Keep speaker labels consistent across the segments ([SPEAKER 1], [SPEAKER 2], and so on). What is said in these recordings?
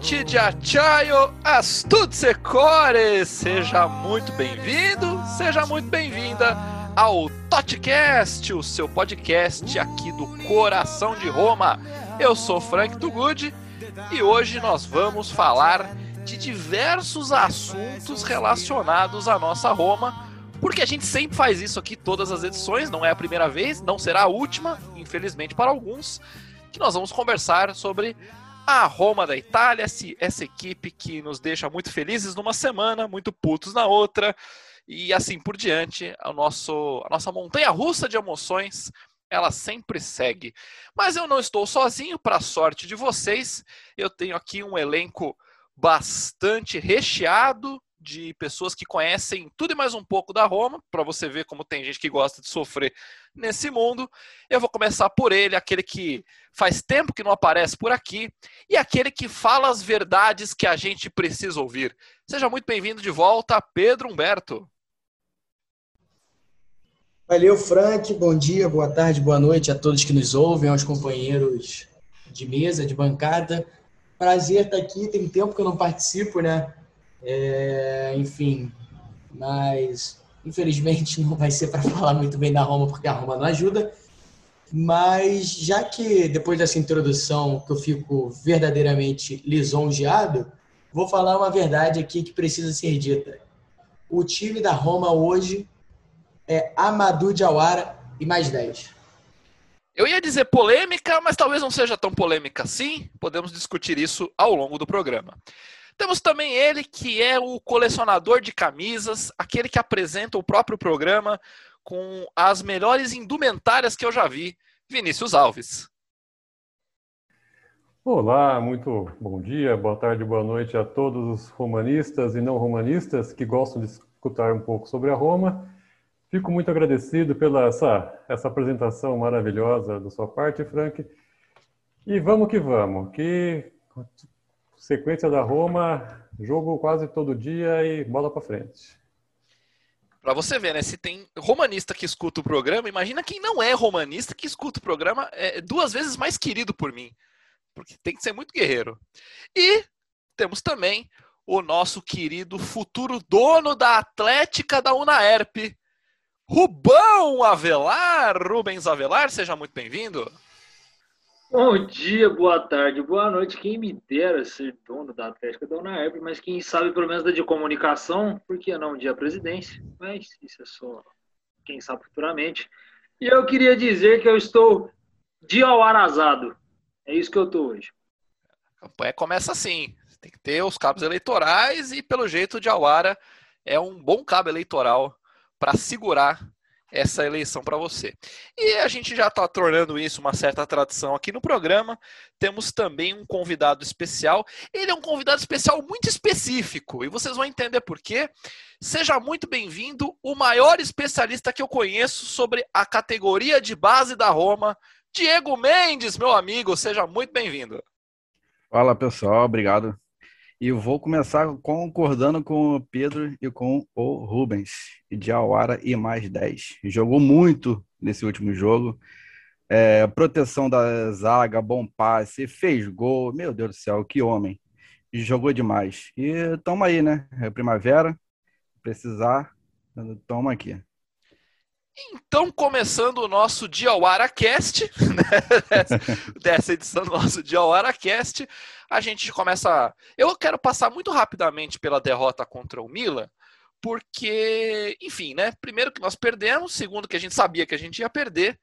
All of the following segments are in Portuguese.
[SPEAKER 1] de Achaio Astutse Core! Seja muito bem-vindo, seja muito bem-vinda ao Totcast, o seu podcast aqui do coração de Roma. Eu sou Frank Tugud e hoje nós vamos falar de diversos assuntos relacionados à nossa Roma, porque a gente sempre faz isso aqui todas as edições, não é a primeira vez, não será a última, infelizmente para alguns, que nós vamos conversar sobre a Roma da Itália, essa equipe que nos deixa muito felizes numa semana, muito putos na outra, e assim por diante, a, nosso, a nossa montanha russa de emoções, ela sempre segue. Mas eu não estou sozinho, para sorte de vocês, eu tenho aqui um elenco bastante recheado de pessoas que conhecem tudo e mais um pouco da Roma, para você ver como tem gente que gosta de sofrer nesse mundo. Eu vou começar por ele, aquele que faz tempo que não aparece por aqui e aquele que fala as verdades que a gente precisa ouvir. Seja muito bem-vindo de volta, Pedro Humberto.
[SPEAKER 2] Valeu, Frank. Bom dia, boa tarde, boa noite a todos que nos ouvem, aos companheiros de mesa, de bancada. Prazer estar aqui. Tem tempo que eu não participo, né? É, enfim, mas infelizmente não vai ser para falar muito bem da Roma, porque a Roma não ajuda. Mas já que depois dessa introdução que eu fico verdadeiramente lisonjeado, vou falar uma verdade aqui que precisa ser dita. O time da Roma hoje é Amadou Diawara e mais 10.
[SPEAKER 1] Eu ia dizer polêmica, mas talvez não seja tão polêmica assim. Podemos discutir isso ao longo do programa. Temos também ele que é o colecionador de camisas, aquele que apresenta o próprio programa com as melhores indumentárias que eu já vi, Vinícius Alves.
[SPEAKER 3] Olá, muito bom dia, boa tarde, boa noite a todos os romanistas e não romanistas que gostam de escutar um pouco sobre a Roma. Fico muito agradecido pela essa, essa apresentação maravilhosa da sua parte, Frank. E vamos que vamos, que sequência da Roma, jogo quase todo dia e bola para frente.
[SPEAKER 1] Para você ver, né? Se tem romanista que escuta o programa, imagina quem não é romanista que escuta o programa é duas vezes mais querido por mim. Porque tem que ser muito guerreiro. E temos também o nosso querido futuro dono da Atlética da Unaerp, Rubão Avelar, Rubens Avelar, seja muito bem-vindo.
[SPEAKER 4] Bom dia, boa tarde, boa noite. Quem me dera ser dono da Atlética da Unaerp, mas quem sabe pelo menos da de comunicação, por que não de a presidência? Mas isso é só quem sabe futuramente. E eu queria dizer que eu estou de arrasado. É isso que eu estou hoje.
[SPEAKER 1] A campanha começa assim. Tem que ter os cabos eleitorais e, pelo jeito, de Awara é um bom cabo eleitoral para segurar essa eleição para você. E a gente já está tornando isso uma certa tradição aqui no programa. Temos também um convidado especial. Ele é um convidado especial muito específico e vocês vão entender por quê. Seja muito bem-vindo, o maior especialista que eu conheço sobre a categoria de base da Roma, Diego Mendes, meu amigo. Seja muito bem-vindo.
[SPEAKER 5] Fala pessoal, obrigado e vou começar concordando com o Pedro e com o Rubens, de Awara e mais 10. Jogou muito nesse último jogo. É, proteção da zaga, bom passe, fez gol. Meu Deus do céu, que homem. Jogou demais. E toma aí, né? É primavera. Precisar, toma aqui.
[SPEAKER 1] Então, começando o nosso Diawara Cast, né? dessa edição do nosso Diawara Cast, a gente começa. Eu quero passar muito rapidamente pela derrota contra o Milan, porque, enfim, né? Primeiro que nós perdemos, segundo que a gente sabia que a gente ia perder.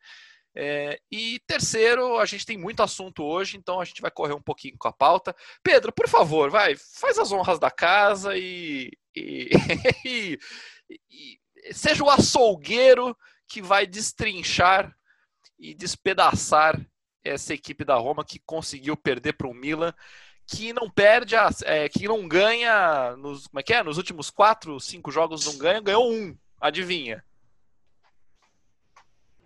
[SPEAKER 1] É, e terceiro, a gente tem muito assunto hoje, então a gente vai correr um pouquinho com a pauta. Pedro, por favor, vai, faz as honras da casa e, e, e seja o açougueiro que vai destrinchar e despedaçar essa equipe da Roma que conseguiu perder para o Milan, que não perde, a, é, que não ganha nos, como é que é? Nos últimos quatro, cinco jogos não ganha, ganhou um. Adivinha?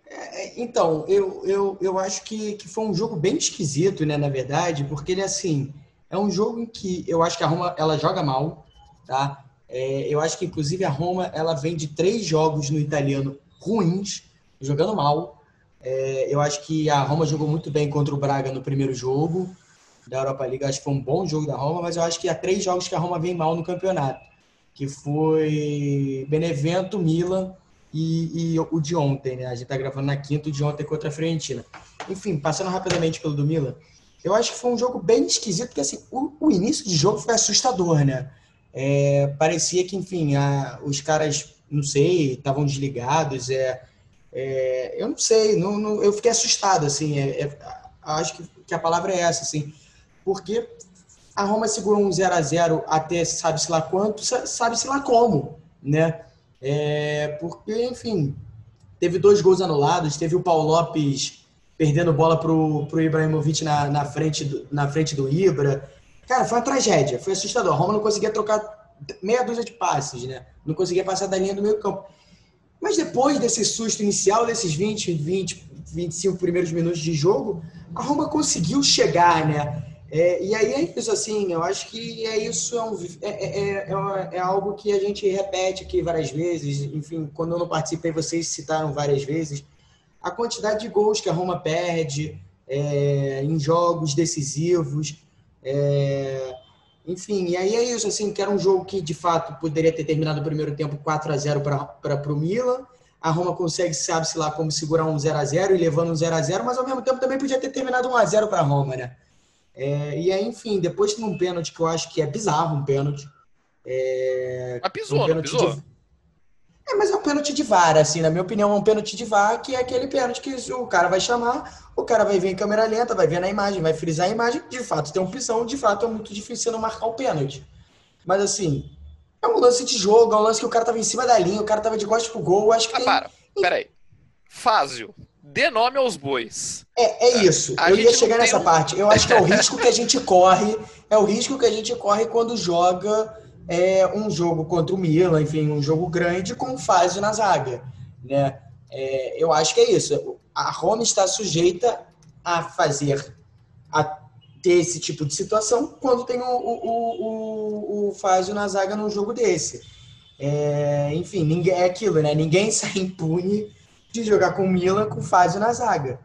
[SPEAKER 2] É, então, eu, eu, eu acho que, que foi um jogo bem esquisito, né, na verdade, porque ele, assim, é um jogo em que eu acho que a Roma, ela joga mal, tá? É, eu acho que, inclusive, a Roma ela vem de três jogos no italiano ruins, jogando mal. É, eu acho que a Roma jogou muito bem contra o Braga no primeiro jogo. da Europa League. Acho que foi um bom jogo da Roma, mas eu acho que há três jogos que a Roma vem mal no campeonato, que foi Benevento, Milan e, e o de ontem, né? A gente tá gravando na quinta, o de ontem contra a Fiorentina. Enfim, passando rapidamente pelo do Milan, eu acho que foi um jogo bem esquisito, porque assim, o, o início de jogo foi assustador, né? É, parecia que, enfim, a, os caras, não sei, estavam desligados. É, é, eu não sei, não, não, eu fiquei assustado, assim. É, é acho que, que, a palavra é essa, assim. Porque a Roma segurou um 0 a 0 até sabe-se lá quanto, sabe-se lá como, né? É, porque, enfim, teve dois gols anulados, teve o Paulo Lopes perdendo bola pro, pro Ibrahimovic na, na, frente do, na frente do Ibra. Cara, foi uma tragédia, foi assustador. A Roma não conseguia trocar meia dúzia de passes, né? Não conseguia passar da linha do meio campo. Mas depois desse susto inicial, desses 20, 20, 25 primeiros minutos de jogo, a Roma conseguiu chegar, né? É, e aí é isso, assim, eu acho que é isso, é, um, é, é, é, é, algo que a gente repete aqui várias vezes, enfim, quando eu não participei, vocês citaram várias vezes, a quantidade de gols que a Roma perde é, em jogos decisivos, é, enfim, e aí é isso, assim, que era um jogo que de fato poderia ter terminado o primeiro tempo 4 a 0 para o Milan. A Roma consegue, sabe-se lá, como segurar um 0 a 0 e levando um 0 a 0 mas ao mesmo tempo também podia ter terminado 1 a 0 para a Roma, né? É, e aí, enfim, depois tem um pênalti que eu acho que é bizarro, um pênalti. É,
[SPEAKER 1] mas pisou, um pênalti não pisou? De,
[SPEAKER 2] é, mas é um pênalti de VAR, assim, na minha opinião, é um pênalti de VAR, que é aquele pênalti que o cara vai chamar, o cara vai ver em câmera lenta, vai ver na imagem, vai frisar a imagem, de fato tem opção, de fato é muito difícil não marcar o pênalti. Mas assim, é um lance de jogo, é um lance que o cara tava em cima da linha, o cara tava de costas pro gol, acho que
[SPEAKER 1] ah,
[SPEAKER 2] tem...
[SPEAKER 1] para, peraí. Fázio, dê nome aos bois.
[SPEAKER 2] É, é isso. A eu ia chegar nessa um... parte. Eu acho que é o risco que a gente corre, é o risco que a gente corre quando joga é, um jogo contra o Milan, enfim, um jogo grande com fase na zaga. Né? É, eu acho que é isso. A Roma está sujeita a fazer, a ter esse tipo de situação quando tem o, o, o, o Fazio na zaga num jogo desse. É, enfim, ninguém, é aquilo, né? Ninguém sai impune de jogar com o Milan com Fazio na zaga.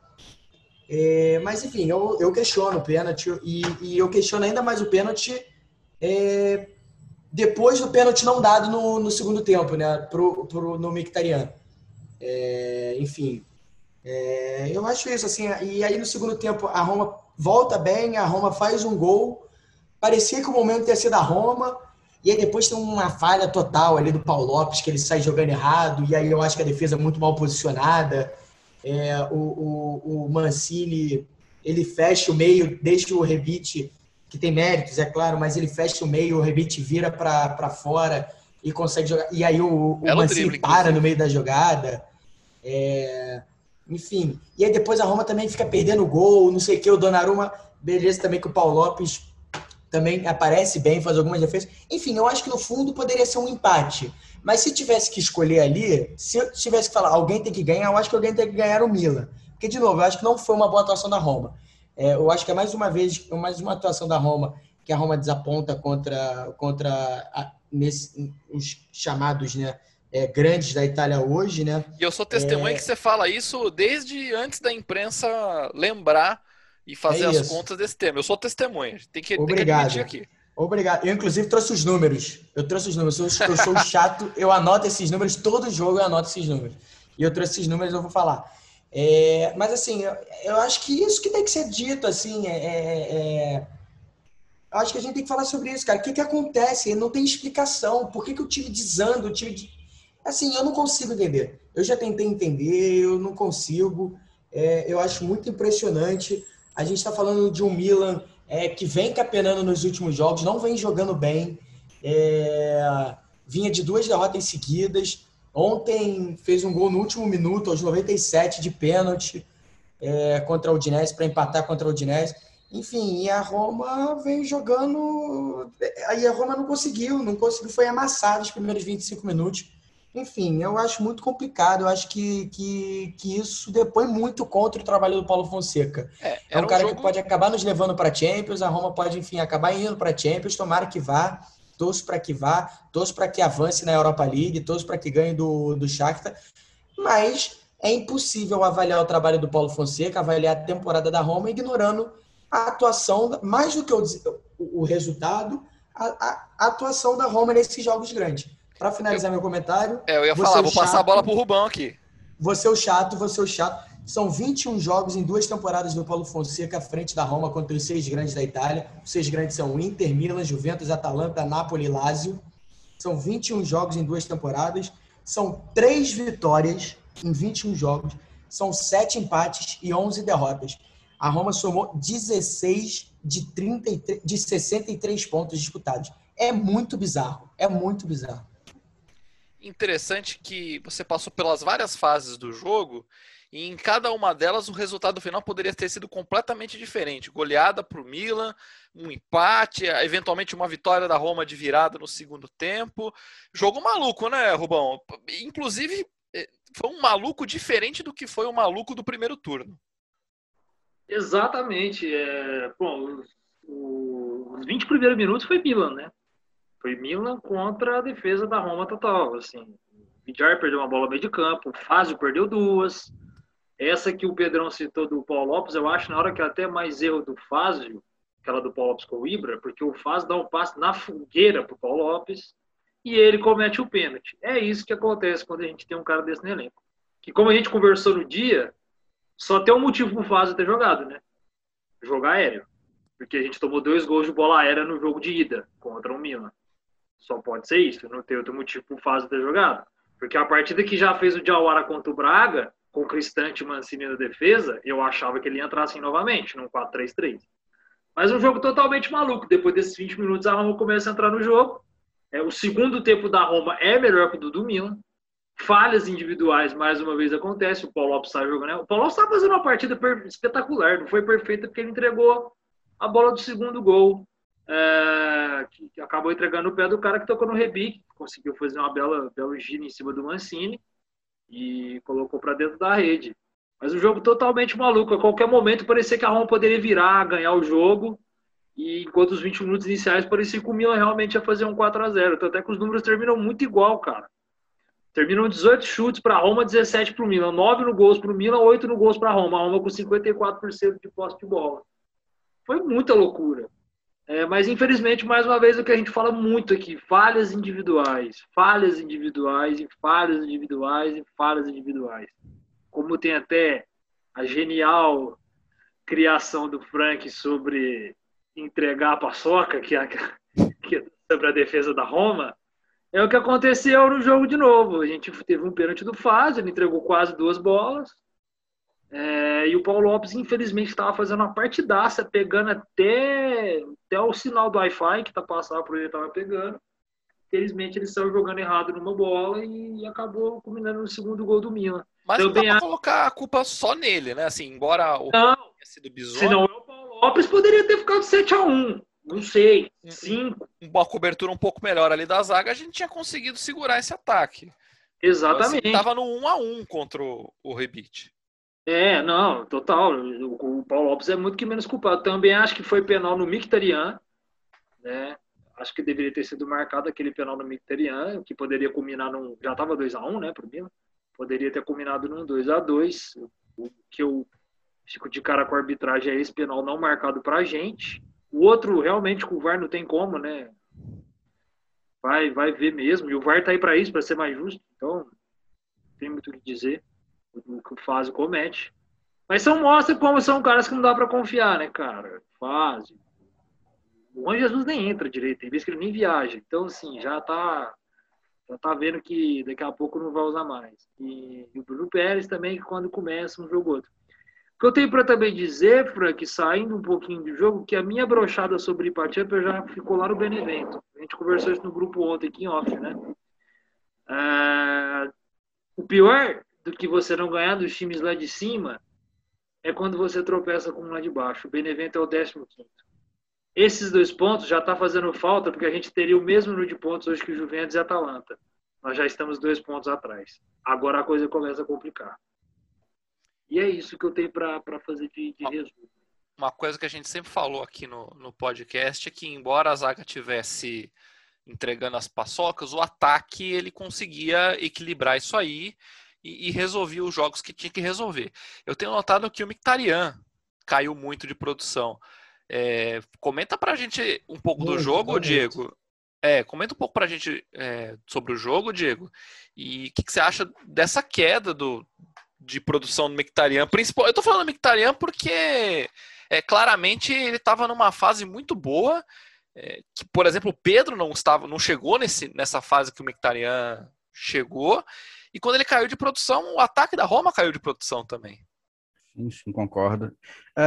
[SPEAKER 2] É, mas, enfim, eu, eu questiono o pênalti e, e eu questiono ainda mais o pênalti é, depois do pênalti não dado no, no segundo tempo, né, pro, pro, no Mictariano. É, enfim, é, eu acho isso, assim, e aí no segundo tempo a Roma volta bem, a Roma faz um gol, parecia que o momento ia ser da Roma, e aí depois tem uma falha total ali do Paulo Lopes, que ele sai jogando errado, e aí eu acho que a defesa é muito mal posicionada, é, o, o, o Mancini, ele fecha o meio, deixa o Rebite que tem méritos, é claro, mas ele fecha o meio, o Rebite vira para fora e consegue jogar. E aí o, o Mancini para no meio da jogada. É... Enfim. E aí depois a Roma também fica perdendo gol, não sei o que, o Donnarumma, beleza também que o Paulo Lopes também aparece bem, faz algumas defesas. Enfim, eu acho que no fundo poderia ser um empate. Mas se tivesse que escolher ali, se eu tivesse que falar alguém tem que ganhar, eu acho que alguém tem que ganhar o Milan. Porque, de novo, eu acho que não foi uma boa atuação da Roma. É, eu acho que é mais uma vez, mais uma atuação da Roma que a Roma desaponta contra, contra a, nesse, os chamados né, é, grandes da Itália hoje. Né?
[SPEAKER 1] E eu sou testemunha é... que você fala isso desde antes da imprensa lembrar e fazer é as contas desse tema. Eu sou testemunha, tem que,
[SPEAKER 2] Obrigado.
[SPEAKER 1] tem que admitir aqui.
[SPEAKER 2] Obrigado. Eu, inclusive, trouxe os números. Eu trouxe os números. Eu sou, eu sou chato, eu anoto esses números, todo jogo eu anoto esses números. E eu trouxe esses números, eu vou falar. É, mas assim, eu, eu, acho que isso que tem que ser dito, assim, é, é, é acho que a gente tem que falar sobre isso, cara. O que, que acontece? Não tem explicação. Por que, que o time desanda? O time de... Assim, eu não consigo entender. Eu já tentei entender, eu não consigo. É, eu acho muito impressionante. A gente está falando de um Milan é, que vem capenando nos últimos jogos, não vem jogando bem. Vinha de duas derrotas seguidas. Ontem fez um gol no último minuto, aos 97, de pênalti é, contra o Udinese, para empatar contra o Udinese. Enfim, e a Roma veio jogando. Aí a Roma não conseguiu, não conseguiu, foi amassado os primeiros 25 minutos. Enfim, eu acho muito complicado. Eu acho que, que, que isso depõe muito contra o trabalho do Paulo Fonseca. É, é um, um cara jogo... que pode acabar nos levando para Champions, a Roma pode, enfim, acabar indo para Champions, tomara que vá torço para que vá, torço para que avance na Europa League, torço para que ganhe do, do Shakhtar, mas é impossível avaliar o trabalho do Paulo Fonseca, avaliar a temporada da Roma, ignorando a atuação, mais do que o, o resultado, a, a, atuação da Roma nesses jogos grandes. Para finalizar eu, meu comentário.
[SPEAKER 1] É, eu ia falar, vou chato, passar a bola para o Rubão aqui.
[SPEAKER 2] Você é o chato, você é o chato. São 21 jogos em duas temporadas do Paulo Fonseca à frente da Roma contra os seis grandes da Itália. Os seis grandes são Inter, Milan, Juventus, Atalanta, Napoli e Lazio. São 21 jogos em duas temporadas. São três vitórias em 21 jogos. São sete empates e 11 derrotas. A Roma somou 16 de, 33, de 63 pontos disputados. É muito bizarro. É muito bizarro.
[SPEAKER 1] Interessante que você passou pelas várias fases do jogo e em cada uma delas o resultado final poderia ter sido completamente diferente. Goleada para o Milan, um empate, eventualmente uma vitória da Roma de virada no segundo tempo. Jogo maluco, né, Rubão? Inclusive, eh, foi um maluco diferente do que foi o maluco do primeiro turno.
[SPEAKER 4] Exatamente. É, bom, os 20 primeiros minutos foi Milan, né? Foi Milan contra a defesa da Roma total. Assim, o Vidjar perdeu uma bola meio de campo, o Fázio perdeu duas. Essa que o Pedrão citou do Paulo Lopes, eu acho na hora que até mais erro do Fázio, aquela do Paulo Lopes com o Ibra, porque o Fázio dá um passe na fogueira pro Paulo Lopes e ele comete o pênalti. É isso que acontece quando a gente tem um cara desse no elenco. Que como a gente conversou no dia, só tem um motivo pro Fázio ter jogado, né? Jogar aéreo. Porque a gente tomou dois gols de bola aérea no jogo de ida contra o Milan. Só pode ser isso, não tem outro motivo pro Fázio ter jogado. Porque a partida que já fez o Diawara contra o Braga, com o Cristante Mancini na defesa, eu achava que ele ia entrar assim novamente, num 4-3-3. Mas um jogo totalmente maluco. Depois desses 20 minutos, a Roma começa a entrar no jogo. É, o segundo tempo da Roma é melhor que o do Milan falhas individuais mais uma vez acontece. O Paulo Lopes está jogando. Né? O Paulo está fazendo uma partida espetacular. Não foi perfeita porque ele entregou a bola do segundo gol, é, que, acabou entregando o pé do cara que tocou no rebique, conseguiu fazer uma bela, bela gira em cima do Mancini e colocou para dentro da rede. Mas um jogo totalmente maluco. A qualquer momento parecia que a Roma poderia virar, ganhar o jogo. E enquanto os 20 minutos iniciais parecia que o Milan realmente ia fazer um 4 a 0 Até que os números terminam muito igual, cara. Terminam 18 chutes para Roma, 17 para o Milan. 9 no gols para o Milan, 8 no gols para Roma. A Roma com 54% de posse de bola. Foi muita loucura. É, mas infelizmente, mais uma vez, o que a gente fala muito aqui: falhas individuais, falhas individuais e falhas individuais e falhas individuais. Como tem até a genial criação do Frank sobre entregar a paçoca, que é, que é sobre a defesa da Roma, é o que aconteceu no jogo de novo. A gente teve um pênalti do Faz, ele entregou quase duas bolas. É, e o Paulo Lopes, infelizmente, estava fazendo uma partidaça, pegando até, até o sinal do Wi-Fi que tá passando por ele, estava pegando. Infelizmente, ele saiu jogando errado numa bola e acabou culminando no segundo gol do Milan.
[SPEAKER 1] Mas não dá pra colocar a culpa só nele, né? Assim, embora o
[SPEAKER 4] não, tenha sido bizonho... Se não, o Paulo Lopes poderia ter ficado 7 a 1 não sei, cinco.
[SPEAKER 1] Uma cobertura um pouco melhor ali da zaga, a gente tinha conseguido segurar esse ataque.
[SPEAKER 4] Exatamente. Então,
[SPEAKER 1] assim, tava no 1 a 1 contra o, o Rebite.
[SPEAKER 4] É, não, total. O, o, Paulo Lopes é muito que menos culpado. Também acho que foi penal no Mictarian, né? Acho que deveria ter sido marcado aquele penal no Mictarian, que poderia culminar num. Já tava 2 a 1 né, pro Milan. Poderia ter culminado num 2 a 2 O que eu fico de cara com a arbitragem é esse penal não marcado pra gente. O outro, realmente, com o VAR não tem como, né? Vai, vai ver mesmo. E o VAR tá aí para isso, para ser mais justo. Então, tem muito o que dizer o que comete. Mas são mostra como são caras que não dá para confiar, né, cara? Fazio. O Juan Jesus nem entra direito, tem vezes que ele nem viaja. Então, assim, já tá, já tá vendo que daqui a pouco não vai usar mais. E, e o Bruno Pérez também, que quando começa um jogo outro. O que eu tenho para também dizer, Frank, saindo um pouquinho do jogo, que a minha brochada sobre Ipatiapa já ficou lá no Benevento. A gente conversou isso no grupo ontem aqui em off, né? É... O pior do que você não ganhar dos times lá de cima é quando você tropeça com um lá de baixo. O Benevento é o 15 Esses dois pontos já está fazendo falta, porque a gente teria o mesmo número de pontos hoje que o Juventus e a Atalanta. Nós já estamos dois pontos atrás. Agora a coisa começa a complicar. E é isso que eu tenho para fazer de, de resumo.
[SPEAKER 1] Uma coisa que a gente sempre falou aqui no, no podcast é que, embora a zaga tivesse entregando as paçocas, o ataque ele conseguia equilibrar isso aí e, e resolvia os jogos que tinha que resolver. Eu tenho notado que o Mictarian caiu muito de produção. É, comenta pra gente um pouco muito, do jogo, muito. Diego. É, comenta um pouco pra gente é, sobre o jogo, Diego. E o que, que, você acha dessa queda do, de produção do Mictarian? Principal, eu tô falando do Mictarian porque é, claramente ele estava numa fase muito boa. É, que, por exemplo, o Pedro não estava, não chegou nesse, nessa fase que o Mictarian chegou. E quando ele caiu de produção, o ataque da Roma caiu de produção também.
[SPEAKER 5] Sim, sim, concordo. É,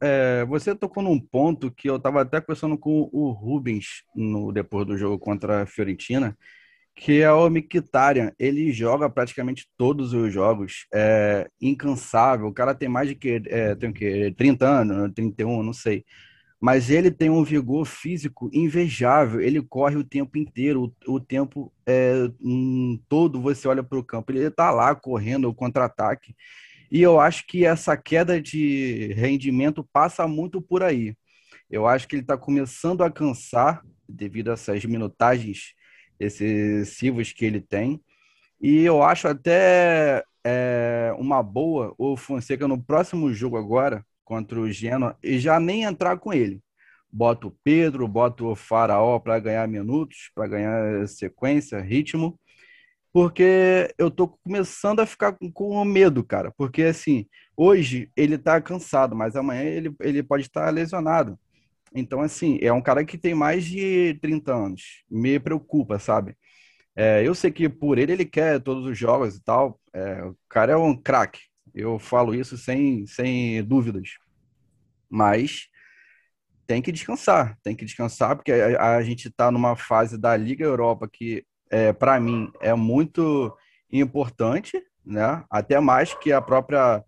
[SPEAKER 5] é, é, você tocou num ponto que eu estava até conversando com o Rubens no depois do jogo contra a Fiorentina, que é o Mkhitaryan. Ele joga praticamente todos os jogos, é incansável. O cara tem mais de que é, tem o quê? 30 anos, 31, não sei. Mas ele tem um vigor físico invejável. Ele corre o tempo inteiro, o, o tempo é, um, todo. Você olha para o campo, ele está lá correndo o contra-ataque. E eu acho que essa queda de rendimento passa muito por aí. Eu acho que ele está começando a cansar devido a essas minutagens excessivas que ele tem. E eu acho até é, uma boa o Fonseca no próximo jogo agora, contra o Genoa, e já nem entrar com ele. Bota o Pedro, bota o Faraó para ganhar minutos, para ganhar sequência, ritmo porque eu tô começando a ficar com, medo, cara. Porque, assim, hoje ele tá cansado, mas amanhã ele, ele pode estar lesionado. Então, assim, é um cara que tem mais de 30 anos. Me preocupa, sabe? É, eu sei que por ele ele quer todos os jogos e tal. É, o cara é um craque. Eu falo isso sem, sem dúvidas. Mas tem que descansar, tem que descansar, porque a, a gente está numa fase da Liga Europa que é, para mim, é muito importante, né? Até mais que a própria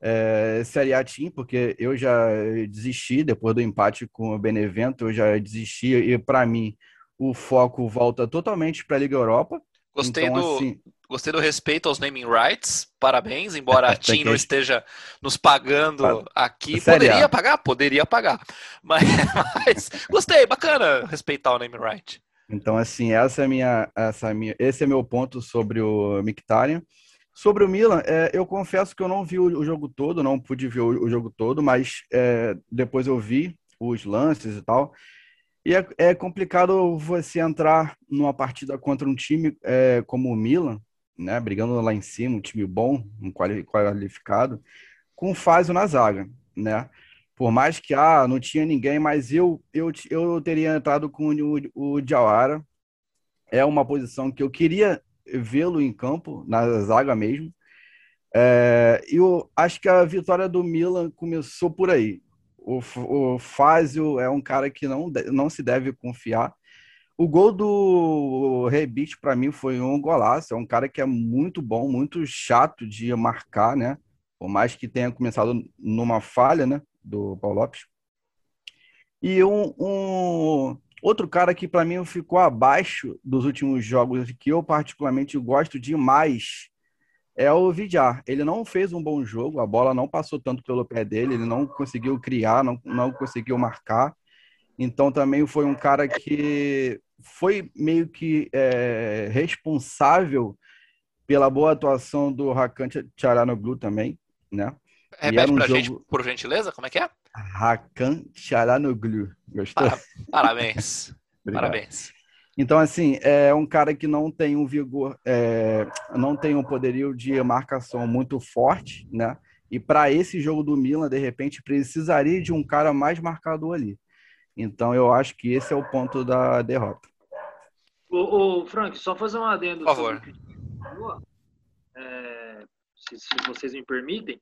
[SPEAKER 5] é, Série A Team, porque eu já desisti depois do empate com o Benevento, eu já desisti e para mim o foco volta totalmente para a Liga Europa.
[SPEAKER 1] Gostei então, do assim... gostei do respeito aos naming rights. Parabéns, embora a Team não esteja nos pagando aqui, poderia pagar, poderia pagar. Mas, mas gostei, bacana respeitar o naming right.
[SPEAKER 5] Então, assim, essa é minha, essa é minha, esse é meu ponto sobre o Mkhitaryan. Sobre o Milan, é, eu confesso que eu não vi o, jogo todo, não pude ver o, o jogo todo, mas é, depois eu vi os lances e tal. E é, é, complicado você entrar numa partida contra um time é, como o Milan, né, brigando lá em cima, um time bom, um qualificado, com Fazio na zaga, né? por mais que ah, não tinha ninguém, mas eu eu, eu teria entrado com o, o Diawara. É uma posição que eu queria vê-lo em campo, na zaga mesmo. É, eu acho que a vitória do Milan começou por aí. O, o Fázio é um cara que não, não se deve confiar. O gol do Rebite, para mim, foi um golaço. É um cara que é muito bom, muito chato de marcar, né? Por mais que tenha começado numa falha, né? do Paulo Lopes. E um, um outro cara que para mim ficou abaixo dos últimos jogos, que eu particularmente gosto demais, é o Vidjar. Ele não fez um bom jogo, a bola não passou tanto pelo pé dele, ele não conseguiu criar, não, não conseguiu marcar. Então também foi um cara que foi meio que é, responsável pela boa atuação do Hakan Tcharanoglu também, né?
[SPEAKER 1] Repete pra um gente, jogo... por gentileza, como é que é?
[SPEAKER 5] Hakan Charanoglu. Gostou?
[SPEAKER 1] Para... Parabéns. Parabéns.
[SPEAKER 5] Então, assim, é um cara que não tem um vigor, é, não tem um poderio de marcação muito forte, né? E para esse jogo do Milan, de repente, precisaria de um cara mais marcador ali. Então, eu acho que esse é o ponto da derrota.
[SPEAKER 4] Ô, ô Frank, só fazer um adendo.
[SPEAKER 1] Por favor.
[SPEAKER 4] É, se, se vocês me permitem.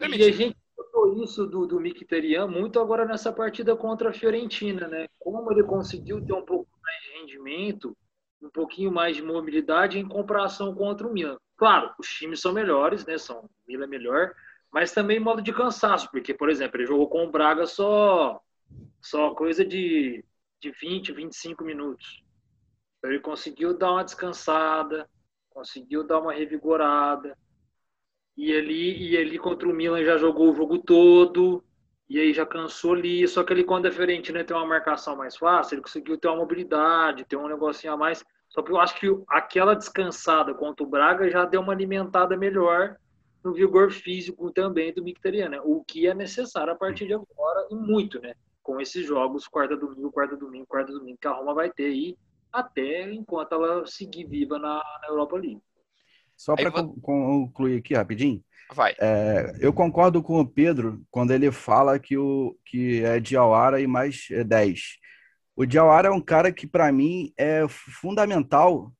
[SPEAKER 4] E a gente notou isso do, do Mkhitaryan muito agora nessa partida contra a Fiorentina, né? Como ele conseguiu ter um pouco mais de rendimento, um pouquinho mais de mobilidade em comparação contra o Milan. Claro, os times são melhores, né? São, o Milan é melhor, mas também modo de cansaço, porque, por exemplo, ele jogou com o Braga só, só coisa de, de 20, 25 minutos. Então, ele conseguiu dar uma descansada, conseguiu dar uma revigorada e ali, e ali contra o Milan já jogou o jogo todo, e aí já cansou ali. Só que ele, quando a Fiorentina tem uma marcação mais fácil, ele conseguiu ter uma mobilidade, ter um negocinho a mais. Só que eu acho que aquela descansada contra o Braga já deu uma alimentada melhor no vigor físico também do Mictarian, né? O que é necessário a partir de agora e muito, né? Com esses jogos quarta domingo, quarta domingo, quarta domingo que a Roma vai ter aí até enquanto ela seguir viva na, na Europa League.
[SPEAKER 5] Só para concluir aqui rapidinho.
[SPEAKER 1] Vai.
[SPEAKER 5] É, eu concordo com o Pedro quando ele fala que, o, que é Diawara e mais 10. O Diawara é um cara que, para mim, é fundamental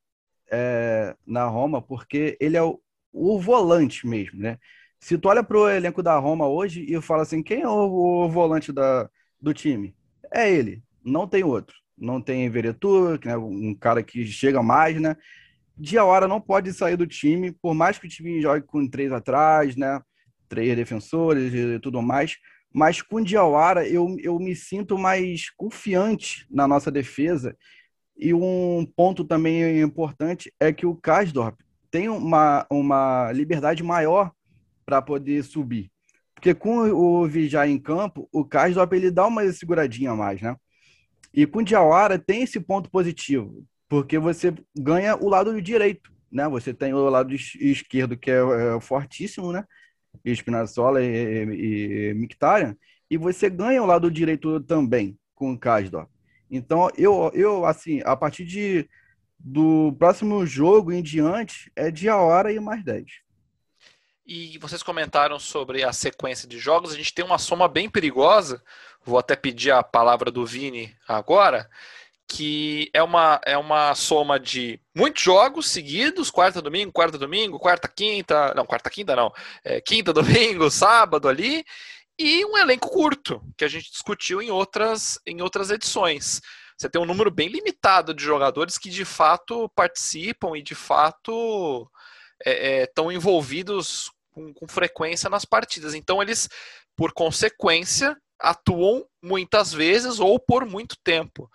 [SPEAKER 5] é, na Roma, porque ele é o, o, volante mesmo, né? Se tu olha pro elenco da Roma hoje e fala assim, quem é o, o volante da, do time? É ele, não tem outro. Não tem Veretout, né, um cara que chega mais, né? Diawara não pode sair do time, por mais que o time jogue com três atrás, né? Três defensores e tudo mais. Mas com Diawara eu, eu me sinto mais confiante na nossa defesa. E um ponto também importante é que o Kasdorp tem uma, uma liberdade maior para poder subir. Porque com o Vijay em campo, o Kasdorp ele dá uma seguradinha a mais, né? E com o Diawara tem esse ponto positivo porque você ganha o lado direito, né? Você tem o lado esquerdo que é, é fortíssimo, né? Spinazzola e, e, e e você ganha o lado direito também com o Kasdor. Então, eu, eu assim, a partir de, do próximo jogo em diante, é dia hora e mais 10.
[SPEAKER 1] E vocês comentaram sobre a sequência de jogos. A gente tem uma soma bem perigosa. Vou até pedir a palavra do Vini agora que é uma, é uma soma de muitos jogos seguidos, quarta, domingo, quarta, domingo, quarta, quinta, não, quarta, quinta não, é, quinta, domingo, sábado ali, e um elenco curto, que a gente discutiu em outras, em outras edições. Você tem um número bem limitado de jogadores que de fato participam e de fato estão é, é, envolvidos com, com frequência nas partidas. Então eles, por consequência, atuam muitas vezes ou por muito tempo.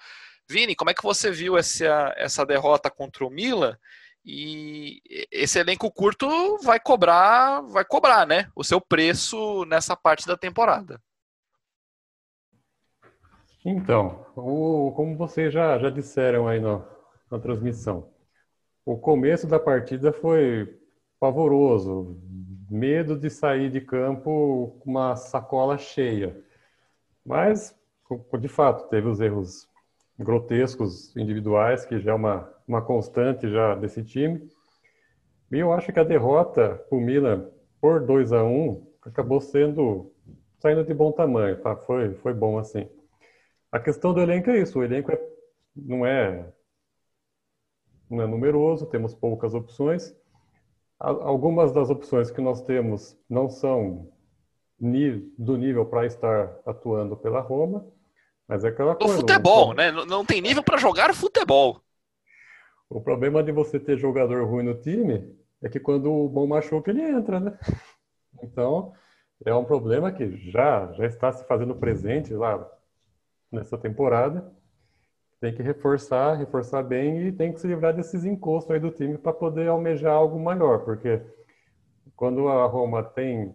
[SPEAKER 1] Vini, como é que você viu essa, essa derrota contra o Milan? E esse elenco curto vai cobrar, vai cobrar, né? O seu preço nessa parte da temporada.
[SPEAKER 3] Então, o, como vocês já, já disseram aí no, na transmissão, o começo da partida foi pavoroso, medo de sair de campo com uma sacola cheia. Mas, de fato, teve os erros grotescos individuais, que já é uma, uma constante já desse time. E eu acho que a derrota para o Milan por 2 a 1 acabou sendo saindo de bom tamanho, tá? Foi, foi bom assim. A questão do elenco é isso, o elenco é, não é não é numeroso, temos poucas opções. Algumas das opções que nós temos não são do nível para estar atuando pela Roma. Mas é aquela coisa.
[SPEAKER 1] O futebol, né? Não tem nível para jogar futebol.
[SPEAKER 3] O problema de você ter jogador ruim no time é que quando o bom machuca, ele entra, né? Então, é um problema que já, já está se fazendo presente lá nessa temporada. Tem que reforçar, reforçar bem e tem que se livrar desses encostos aí do time para poder almejar algo maior, porque quando a Roma tem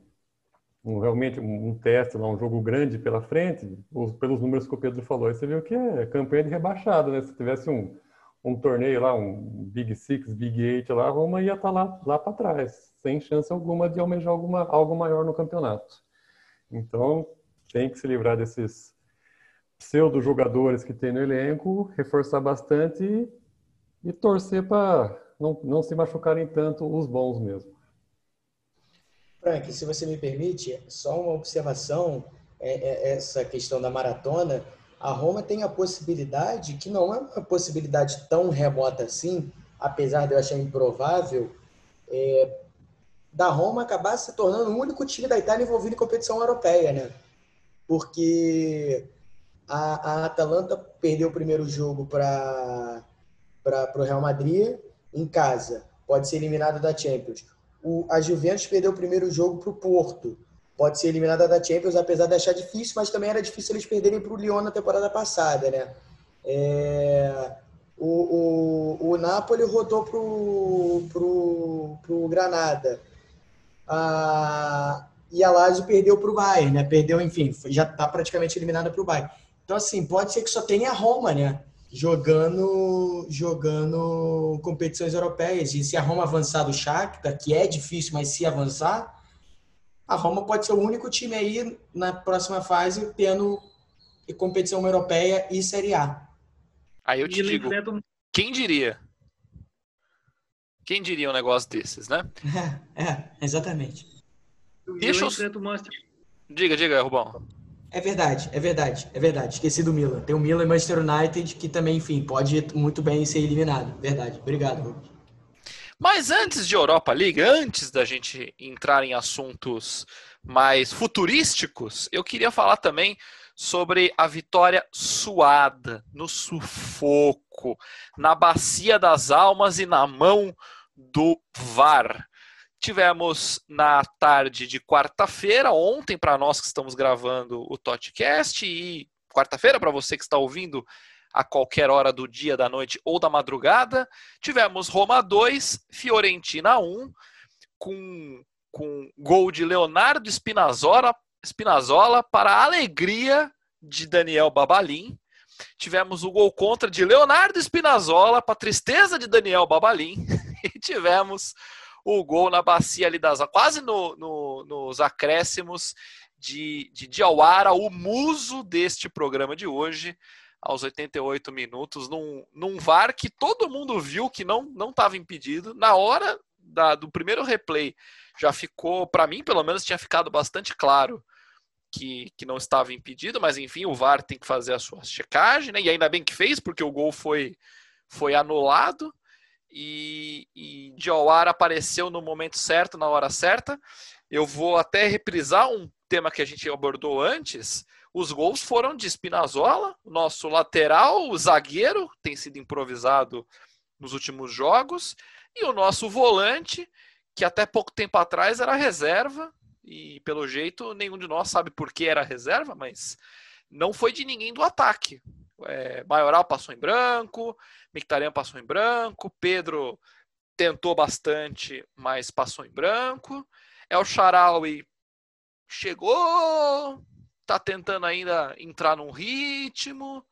[SPEAKER 3] um, realmente um, teste, um jogo grande pela frente, os, pelos números que o Pedro falou, você viu que é campanha de rebaixado, né? Se tivesse um, um torneio lá, um Big Six, Big Eight lá, a Roma ia estar tá lá, lá para trás, sem chance alguma de almejar alguma, algo maior no campeonato. Então, tem que se livrar desses pseudo jogadores que tem no elenco, reforçar bastante e, e torcer para não, não se machucarem tanto os bons mesmo.
[SPEAKER 2] Frank, se você me permite, só uma observação, é, é, essa questão da maratona, a Roma tem a possibilidade, que não é uma possibilidade tão remota assim, apesar de eu achar improvável, é, da Roma acabar se tornando o único time da Itália envolvido em competição europeia, né? Porque a, a Atalanta perdeu o primeiro jogo para o Real Madrid em casa, pode ser eliminado da Champions o, a Juventus perdeu o primeiro jogo para o Porto. Pode ser eliminada da Champions, apesar de achar difícil, mas também era difícil eles perderem para o Lyon na temporada passada, né? É, o, o, o Napoli rodou para o pro, Granada. Ah, e a Lazio perdeu para o Bayern, né? Perdeu, enfim, já está praticamente eliminada para o Bayern. Então, assim, pode ser que só tenha a Roma, né? jogando jogando competições europeias. E se a Roma avançar do Shakhtar, que é difícil, mas se avançar, a Roma pode ser o único time aí na próxima fase tendo competição europeia e Série A.
[SPEAKER 1] Aí eu te digo, quem diria? Quem diria um negócio desses, né?
[SPEAKER 2] É, exatamente.
[SPEAKER 4] o Milan
[SPEAKER 1] Deixa eu-. Diga, diga, Rubão.
[SPEAKER 2] É verdade, é verdade, é verdade. Esqueci do Milan. Tem o Milan e Manchester United que também, enfim, pode muito bem ser eliminado. Verdade. Obrigado, Rubens.
[SPEAKER 1] Mas antes de Europa League, antes da gente entrar em assuntos mais futurísticos, eu queria falar também sobre a vitória suada, no sufoco, na bacia das almas e na mão do VAR. Tivemos na tarde de quarta-feira, ontem para nós que estamos gravando o Totcast e quarta-feira para você que está ouvindo a qualquer hora do dia, da noite ou da madrugada, tivemos Roma 2, Fiorentina 1, com, com gol de Leonardo Spinazzola, Spinazzola para a alegria de Daniel Babalim. Tivemos o gol contra de Leonardo Spinazzola para a tristeza de Daniel Babalim. E tivemos o gol na bacia ali das quase no, no, nos acréscimos de, de Diawara, o muso deste programa de hoje, aos 88 minutos, num, num VAR que todo mundo viu que não estava impedido. Na hora da, do primeiro replay, já ficou, para mim pelo menos, tinha ficado bastante claro que, que não estava impedido, mas enfim, o VAR tem que fazer a sua checagem, né? E ainda bem que fez, porque o gol foi, foi anulado e, e Diawara apareceu no momento certo, na hora certa. Eu vou até reprisar um tema que a gente abordou antes. Os gols foram de Spinazzola, nosso lateral, zagueiro, tem sido improvisado nos últimos jogos, e o nosso volante, que até pouco tempo atrás era reserva, e pelo jeito nenhum de nós sabe por que era reserva, mas não foi de ninguém do ataque. É, Maioral passou em branco, Mictarian passou em branco, Pedro tentou bastante, mas passou em branco. El Sharawi chegou, tá tentando ainda entrar num ritmo.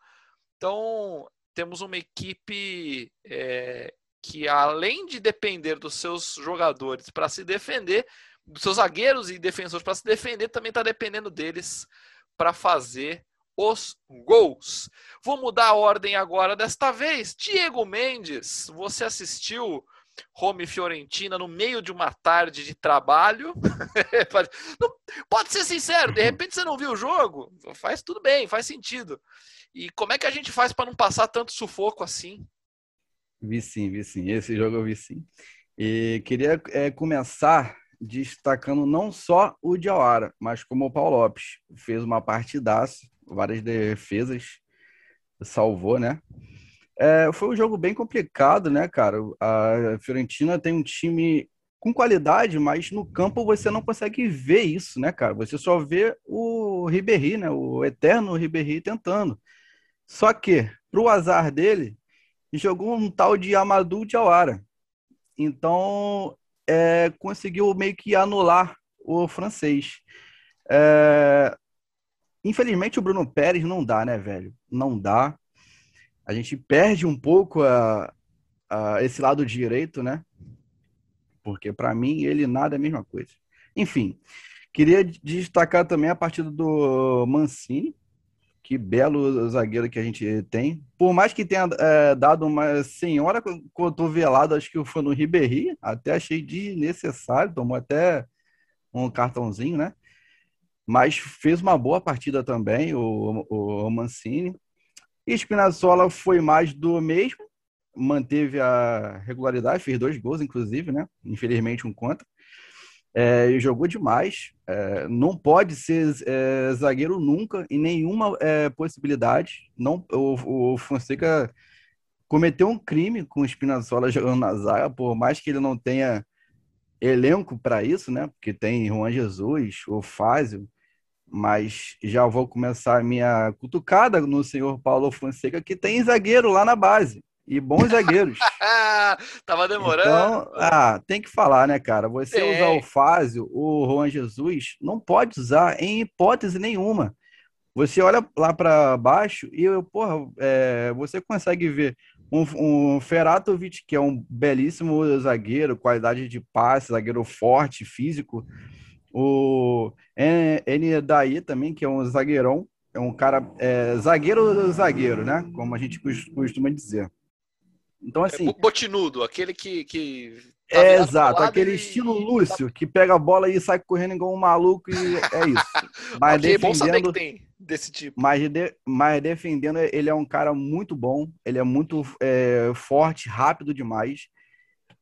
[SPEAKER 1] Então, temos uma equipe é, que, além de depender dos seus jogadores para se defender, dos seus zagueiros e defensores para se defender, também está dependendo deles para fazer os gols. Vou mudar a ordem agora desta vez. Diego Mendes, você assistiu Roma e Fiorentina no meio de uma tarde de trabalho? Pode ser sincero, de repente você não viu o jogo? Faz tudo bem, faz sentido. E como é que a gente faz para não passar tanto sufoco assim?
[SPEAKER 5] Vi sim, vi sim. Esse jogo eu vi sim. E queria é, começar destacando não só o Diawara, mas como o Paulo Lopes. Fez uma partidaça, várias defesas, salvou, né? É, foi um jogo bem complicado, né, cara? A Fiorentina tem um time com qualidade, mas no campo você não consegue ver isso, né, cara? Você só vê o Ribéry, né? O eterno Ribéry tentando. Só que, pro azar dele, jogou um tal de Amadou Diawara. Então, é, conseguiu meio que anular o francês. É, infelizmente, o Bruno Pérez não dá, né, velho? Não dá. A gente perde um pouco a, a esse lado direito, né? Porque, para mim, ele nada é a mesma coisa. Enfim, queria destacar também a partida do Mancini. Que belo zagueiro que a gente tem. Por mais que tenha é, dado uma senhora cotovelada, acho que foi no Ribéry, até achei desnecessário, tomou até um cartãozinho, né? Mas fez uma boa partida também, o, o Mancini. E foi mais do mesmo, manteve a regularidade, fez dois gols, inclusive, né? Infelizmente, um contra. É, jogou demais. É, não pode ser é, zagueiro nunca, em nenhuma é, possibilidade. Não, o, o, Fonseca cometeu um crime com o Spinazzola jogando na zaga, por mais que ele não tenha elenco para isso, né? Porque tem Juan Jesus, o Fázio, mas já vou começar a minha cutucada no senhor Paulo Fonseca, que tem zagueiro lá na base. E bons zagueiros.
[SPEAKER 1] Tava demorando.
[SPEAKER 5] Então, ah, tem que falar, né, cara? Você tem. usar o Fázio, o Juan Jesus, não pode usar em hipótese nenhuma. Você olha lá para baixo e, porra, é, você consegue ver um, um Feratovic, que é um belíssimo zagueiro, qualidade de passe, zagueiro forte, físico. O N daí também, que é um zagueirão, é um cara é, zagueiro zagueiro, né? Como a gente costuma dizer. Então, é assim.
[SPEAKER 1] É botinudo, aquele que. que
[SPEAKER 5] tá é exato, aquele e... estilo Lúcio, que pega a bola e sai correndo igual um maluco e é isso. Mas okay, defendendo, bom saber que tem
[SPEAKER 1] desse tipo.
[SPEAKER 5] Mas, de, mas defendendo, ele é um cara muito bom, ele é muito é, forte, rápido demais.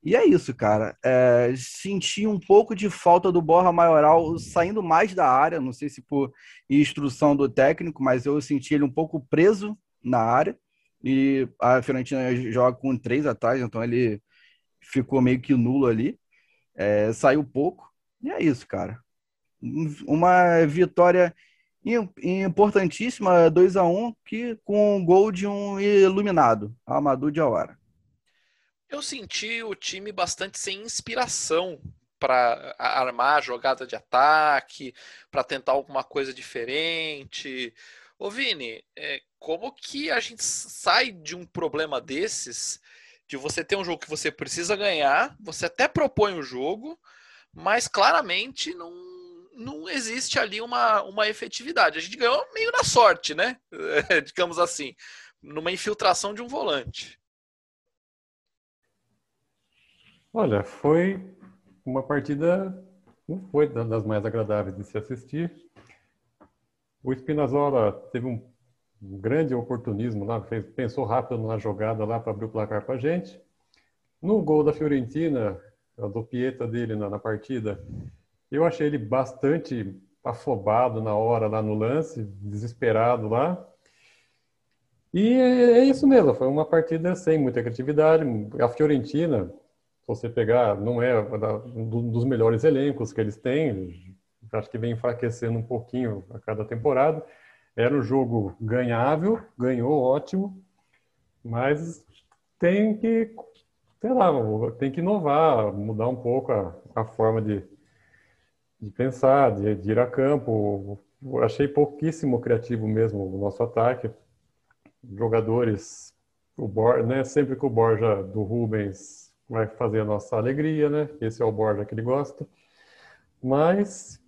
[SPEAKER 5] E é isso, cara. É, senti um pouco de falta do Borra Maioral saindo mais da área, não sei se por instrução do técnico, mas eu senti ele um pouco preso na área. E a Fiorentina joga com três atrás, então ele ficou meio que nulo ali. É, saiu pouco. E é isso, cara. Uma vitória importantíssima, 2 a 1 um, que com um gol de um iluminado, Amadou Diawara.
[SPEAKER 1] Eu senti o time bastante sem inspiração para armar a jogada de ataque, para tentar alguma coisa diferente. Ô Vini, é, como que a gente sai de um problema desses, de você ter um jogo que você precisa ganhar, você até propõe o jogo, mas claramente não, não existe ali uma, uma efetividade. A gente ganhou meio na sorte, né? digamos assim, numa infiltração de um volante.
[SPEAKER 3] Olha, foi uma partida, não foi das mais agradáveis de se assistir. O Spinazzola teve um, grande oportunismo lá, fez, pensou rápido na jogada lá para abrir o placar para a gente. No gol da Fiorentina, do Pieta dele na, na partida, eu achei ele bastante afobado na hora lá no lance, desesperado lá. E é, é isso mesmo, foi uma partida sem muita criatividade. A Fiorentina, você pegar, não é um dos melhores elencos que eles têm, acho que vem enfraquecendo um pouquinho a cada temporada. Era um jogo ganhável, ganhou ótimo, mas tem que, sei lá, tem que inovar, mudar um pouco a, a forma de, de pensar, de, de ir a campo. Eu achei pouquíssimo criativo mesmo o nosso ataque. Jogadores, o Bor, né, sempre que o Borja do Rubens vai fazer a nossa alegria, né? Esse é o Borja que ele gosta. Mas,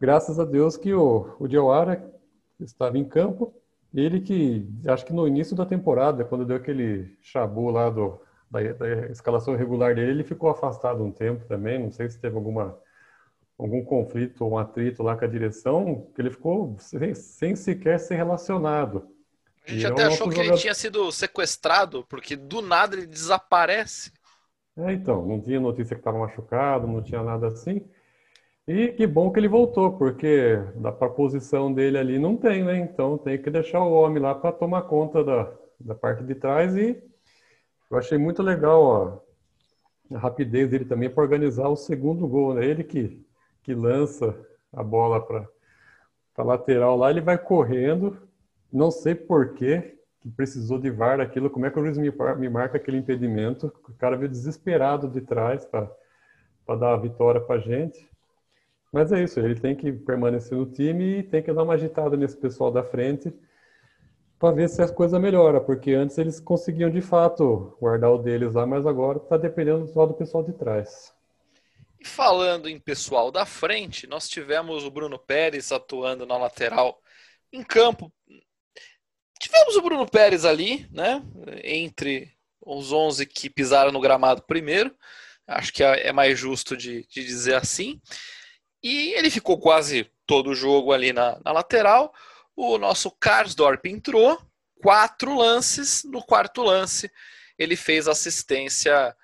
[SPEAKER 3] graças a Deus que o, o Diawara estava em campo. Ele que, acho que no início da temporada, quando deu aquele chabu lá do, da, da escalação regular dele, ele ficou afastado um tempo também. Não sei se teve alguma algum conflito ou um atrito lá com a direção, que ele ficou sem, sem sequer ser relacionado.
[SPEAKER 1] A gente e até achou que jogador... ele tinha sido sequestrado, porque do nada ele desaparece.
[SPEAKER 3] É, então, não tinha notícia que estava machucado, não tinha nada assim. E que bom que ele voltou, porque da posição dele ali não tem, né? Então tem que deixar o homem lá para tomar conta da, da parte de trás. E eu achei muito legal ó, a rapidez dele também para organizar o segundo gol, né? Ele que, que lança a bola para a lateral lá, ele vai correndo, não sei porquê, que precisou de VAR aquilo, como é que o juiz me, me marca aquele impedimento? O cara veio desesperado de trás para dar a vitória para a gente. Mas é isso, ele tem que permanecer no time e tem que dar uma agitada nesse pessoal da frente para ver se as coisas melhoram, porque antes eles conseguiam de fato guardar o deles lá, mas agora está dependendo só do pessoal de trás.
[SPEAKER 1] E falando em pessoal da frente, nós tivemos o Bruno Pérez atuando na lateral em campo Tivemos o Bruno Pérez ali, né? Entre os 11 que pisaram no gramado primeiro. Acho que é, é mais justo de, de dizer assim. E ele ficou quase todo o jogo ali na, na lateral. O nosso Karsdorp entrou, quatro lances. No quarto lance, ele fez assistência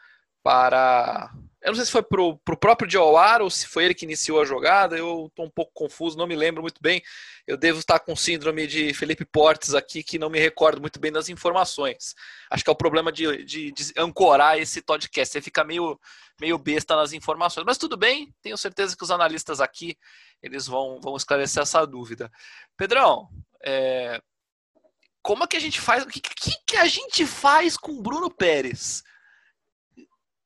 [SPEAKER 1] para eu não sei se foi pro, pro próprio Diawara ou se foi ele que iniciou a jogada. Eu estou um pouco confuso, não me lembro muito bem. Eu devo estar com síndrome de Felipe Portes aqui, que não me recordo muito bem das informações. Acho que é o problema de, de, de ancorar esse podcast. Você fica meio, meio besta nas informações. Mas tudo bem, tenho certeza que os analistas aqui eles vão, vão esclarecer essa dúvida. Pedrão, é, como é que a gente faz? O que, que, que a gente faz com Bruno Pérez?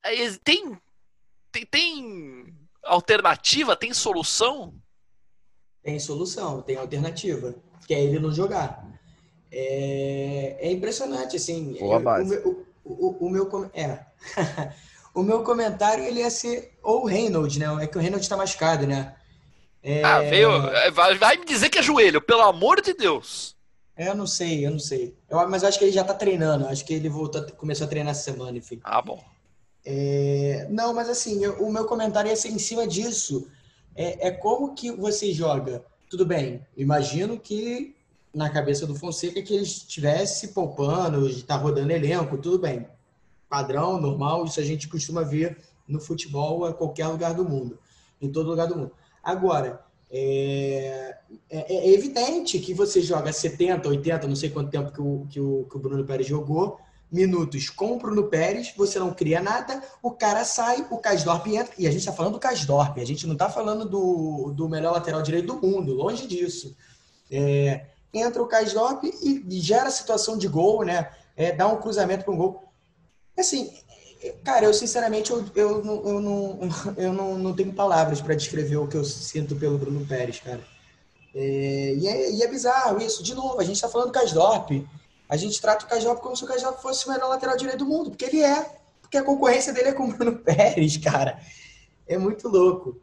[SPEAKER 1] É, tem tem, tem alternativa? Tem solução?
[SPEAKER 2] Tem solução, tem alternativa, que é ele não jogar. É, é impressionante, assim.
[SPEAKER 5] Boa base.
[SPEAKER 2] O, o, o, o meu, é. o meu comentário ele ia ser ou o Reynolds, né? É que o Reynolds está machucado, né?
[SPEAKER 1] É... Ah, veio. É, vai, vai me dizer que é joelho, pelo amor de Deus.
[SPEAKER 2] É, eu não sei, eu não sei. Eu, mas eu acho que ele já tá treinando. Acho que ele voltou, começou a treinar essa semana, enfim.
[SPEAKER 1] Ah, bom.
[SPEAKER 2] É, não, mas assim, o meu comentário ia ser em cima disso. É, é, como que você joga. Tudo bem, imagino que na cabeça do Fonseca que ele estivesse poupando, está rodando elenco, tudo bem. Padrão, normal, isso a gente costuma ver no futebol a qualquer lugar do mundo, em todo lugar do mundo. Agora, é, é, é evidente que você joga 70, 80, não sei quanto tempo que o, que o, que o Bruno Pérez jogou, minutos com o Bruno Pérez, você não cria nada, o cara sai, o Kasdorp entra, e a gente está falando do Kasdorp, a gente não está falando do, do melhor lateral direito do mundo, longe disso. É, entra o Kasdorp e gera situação de gol, né? É, dá um cruzamento para um gol. Assim, cara, eu sinceramente eu, eu, não, eu, não, eu não, não tenho palavras para descrever o que eu sinto pelo Bruno Pérez, cara. É, e, é, e, é, bizarro isso. De novo, a gente está falando do Kasdorp a gente trata o Cajop como se o Cajop fosse o melhor lateral direito do mundo, porque ele é. Porque a concorrência dele é com o Bruno Pérez, cara. É muito louco.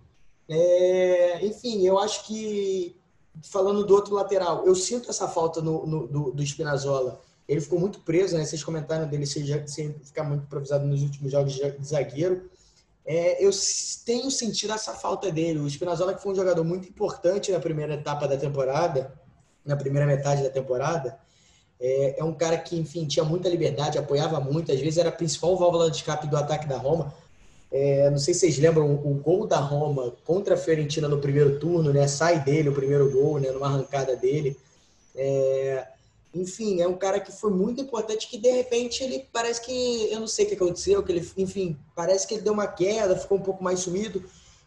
[SPEAKER 2] É, enfim, eu acho que, falando do outro lateral, eu sinto essa falta no, no do, do Spinazzola. Ele ficou muito preso, né? Vocês comentaram dele sem ficar muito improvisado nos últimos jogos de zagueiro. É, eu tenho sentido essa falta dele. O Spinazzola, que foi um jogador muito importante na primeira etapa da temporada, na primeira metade da temporada, é, é, um cara que, enfim, tinha muita liberdade, apoiava muito, às vezes era a principal válvula de escape do ataque da Roma. É, não sei se vocês lembram o gol da Roma contra a Fiorentina no primeiro turno, né? Sai dele o primeiro gol, né? Numa arrancada dele. É, enfim, é um cara que foi muito importante que de repente ele parece que eu não sei o que aconteceu, que ele, enfim, parece que ele deu uma queda, ficou um pouco mais sumido.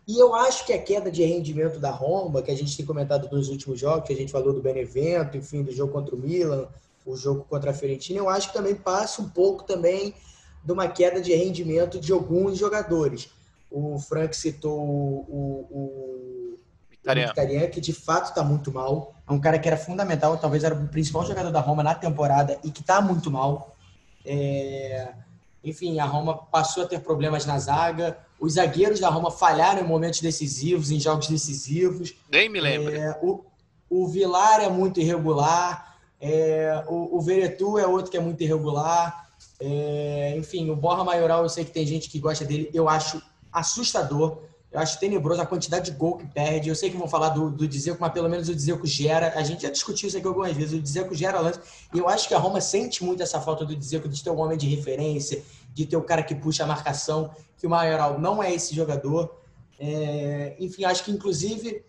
[SPEAKER 2] E eu acho que a queda de rendimento da Roma, que a gente tem comentado nos últimos jogos, que a gente falou do Benevento, enfim, do jogo contra o Milan, o jogo contra a Fiorentina, eu acho que também passa um pouco também de uma queda de rendimento de alguns jogadores. O Frank citou o, o, Mkhitaryan, que de fato está muito mal. É um cara que era fundamental, talvez era o principal jogador da Roma na temporada e que está muito mal. É... Enfim, a Roma passou a ter problemas na zaga. Os zagueiros da Roma falharam em momentos decisivos, em jogos decisivos.
[SPEAKER 1] Nem me lembro.
[SPEAKER 2] É... O, o Vilar é muito irregular. É, o, o Veretu é outro que é muito irregular. É, enfim, o Borra Maioral, eu sei que tem gente que gosta dele. Eu acho assustador. Eu acho tenebroso a quantidade de gol que perde. Eu sei que vão falar do, do Dzeko, mas pelo menos o Dzeko gera. A gente já discutiu isso aqui algumas vezes. O Dzeko gera lance. E eu acho que a Roma sente muito essa falta do Dzeko de ter um homem de referência, de ter o cara que puxa a marcação, que o Maioral não é esse jogador. É, enfim, acho que inclusive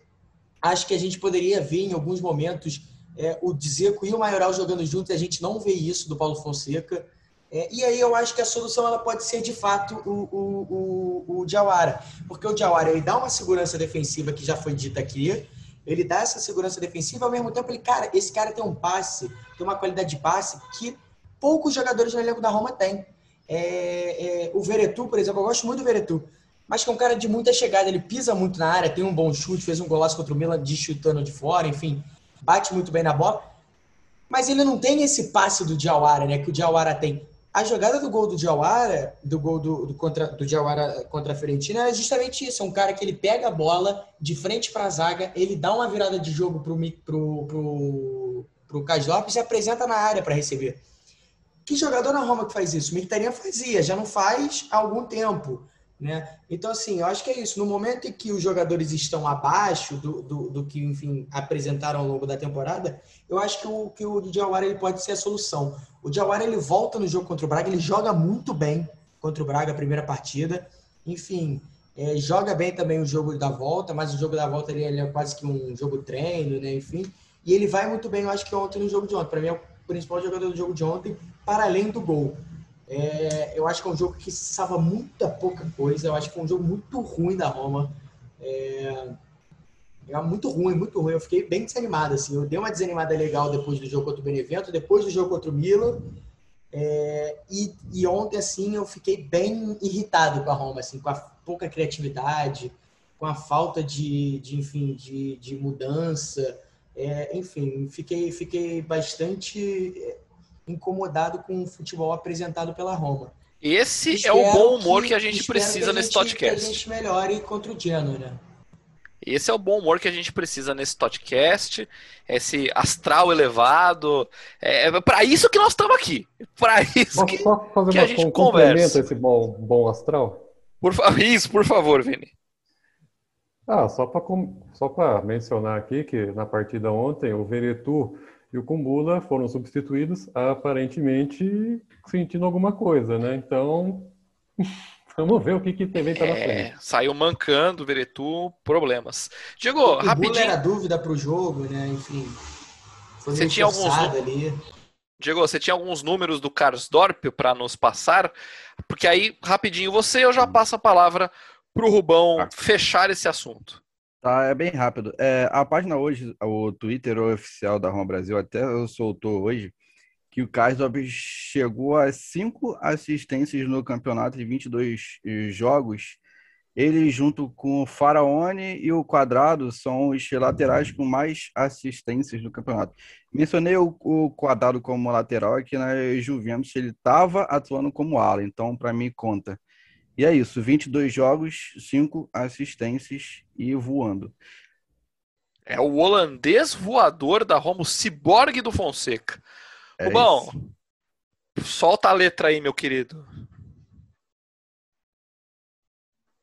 [SPEAKER 2] acho que a gente poderia ver em alguns momentos é, o Dzeko e o Maioral jogando juntos, a gente não vê isso do Paulo Fonseca. É, e aí eu acho que a solução ela pode ser de fato o, o, o, o Diawara, porque o Diawara ele dá uma segurança defensiva que já foi dita aqui, ele dá essa segurança defensiva, ao mesmo tempo ele, cara, esse cara tem um passe, tem uma qualidade de passe que poucos jogadores no elenco da Roma têm. É, é, o Veretu, por exemplo, eu gosto muito do Veretu, mas que é um cara de muita chegada, ele pisa muito na área, tem um bom chute, fez um golaço contra o Milan de chutando de fora, enfim bate muito bem na bola, mas ele não tem esse passe do Diawara, né? Que o Diawara tem. A jogada do gol do Diawara, do gol do, do, contra, do Diawara contra a Fiorentina, é justamente isso. É um cara que ele pega a bola de frente para a zaga, ele dá uma virada de jogo pro, pro, pro, pro Cas Lopes e apresenta na área para receber. Que jogador na Roma que faz isso? O Mkhitaryan fazia, já não faz há algum tempo. Né? Então, assim, eu acho que é isso. No momento em que os jogadores estão abaixo do, do, do que, enfim, apresentaram ao longo da temporada, eu acho que o, que o Diawara ele pode ser a solução. O Diawara ele volta no jogo contra o Braga, ele joga muito bem contra o Braga, a primeira partida. Enfim, é, joga bem também o jogo da volta, mas o jogo da volta ele, ele é quase que um jogo treino, né? Enfim. E ele vai muito bem, eu acho que ontem no jogo de ontem. Para mim é o principal jogador do jogo de ontem, para além do gol. É, eu acho que é um jogo que salva muita pouca coisa. Eu acho que é um jogo muito ruim da Roma. É, é muito ruim, muito ruim. Eu fiquei bem desanimado. Assim. Eu dei uma desanimada legal depois do jogo contra o Benevento, depois do jogo contra o Milan. É, e, e, ontem, assim, eu fiquei bem irritado com a Roma, assim, com a pouca criatividade, com a falta de, de enfim, de, de mudança. É, enfim, fiquei, fiquei bastante incomodado com o futebol apresentado pela Roma.
[SPEAKER 1] Esse espero é o bom humor que, que a gente precisa que a gente, nesse podcast. Que
[SPEAKER 2] a gente melhore contra o Genoa, né?
[SPEAKER 1] Esse é o bom humor que a gente precisa nesse podcast, esse astral elevado. É, é para isso que nós estamos aqui. Para isso
[SPEAKER 3] Posso
[SPEAKER 1] que,
[SPEAKER 3] só fazer
[SPEAKER 1] que
[SPEAKER 3] uma,
[SPEAKER 1] a gente
[SPEAKER 3] um
[SPEAKER 1] conversa.
[SPEAKER 3] esse bom, bom astral?
[SPEAKER 1] Por, isso, por favor, Vini.
[SPEAKER 3] Ah, só para só para mencionar aqui que na partida ontem o Veretu e o Kumbula foram substituídos aparentemente sentindo alguma coisa, né? Então, vamos ver o que que vem pela frente.
[SPEAKER 1] É, saiu mancando o Veretu, problemas. Diego,
[SPEAKER 2] O
[SPEAKER 1] rapidinho.
[SPEAKER 2] era dúvida pro jogo, né? Enfim.
[SPEAKER 1] Você tinha alguns
[SPEAKER 2] ali.
[SPEAKER 1] Diego, você tinha alguns números do Karsdorp para nos passar? Porque aí, rapidinho, você eu já passo a palavra para o Rubão
[SPEAKER 5] Tá.
[SPEAKER 1] fechar esse assunto.
[SPEAKER 5] Tá, é bem rápido. É, a página hoje, o Twitter oficial da Roma Brasil até soltou hoje que o Karsdorp chegou a cinco assistências no campeonato de 22 jogos. Ele, junto com o Faraone e o Quadrado, são os laterais com mais assistências no campeonato. Mencionei o, o Quadrado como lateral, aqui na Juventus ele estava atuando como ala, então para mim conta. E é isso, 22 jogos, 5 assistências e voando.
[SPEAKER 1] É o holandês voador da Roma, o ciborgue do Fonseca.
[SPEAKER 5] É
[SPEAKER 1] Rubão,
[SPEAKER 5] isso.
[SPEAKER 1] solta a letra aí, meu querido.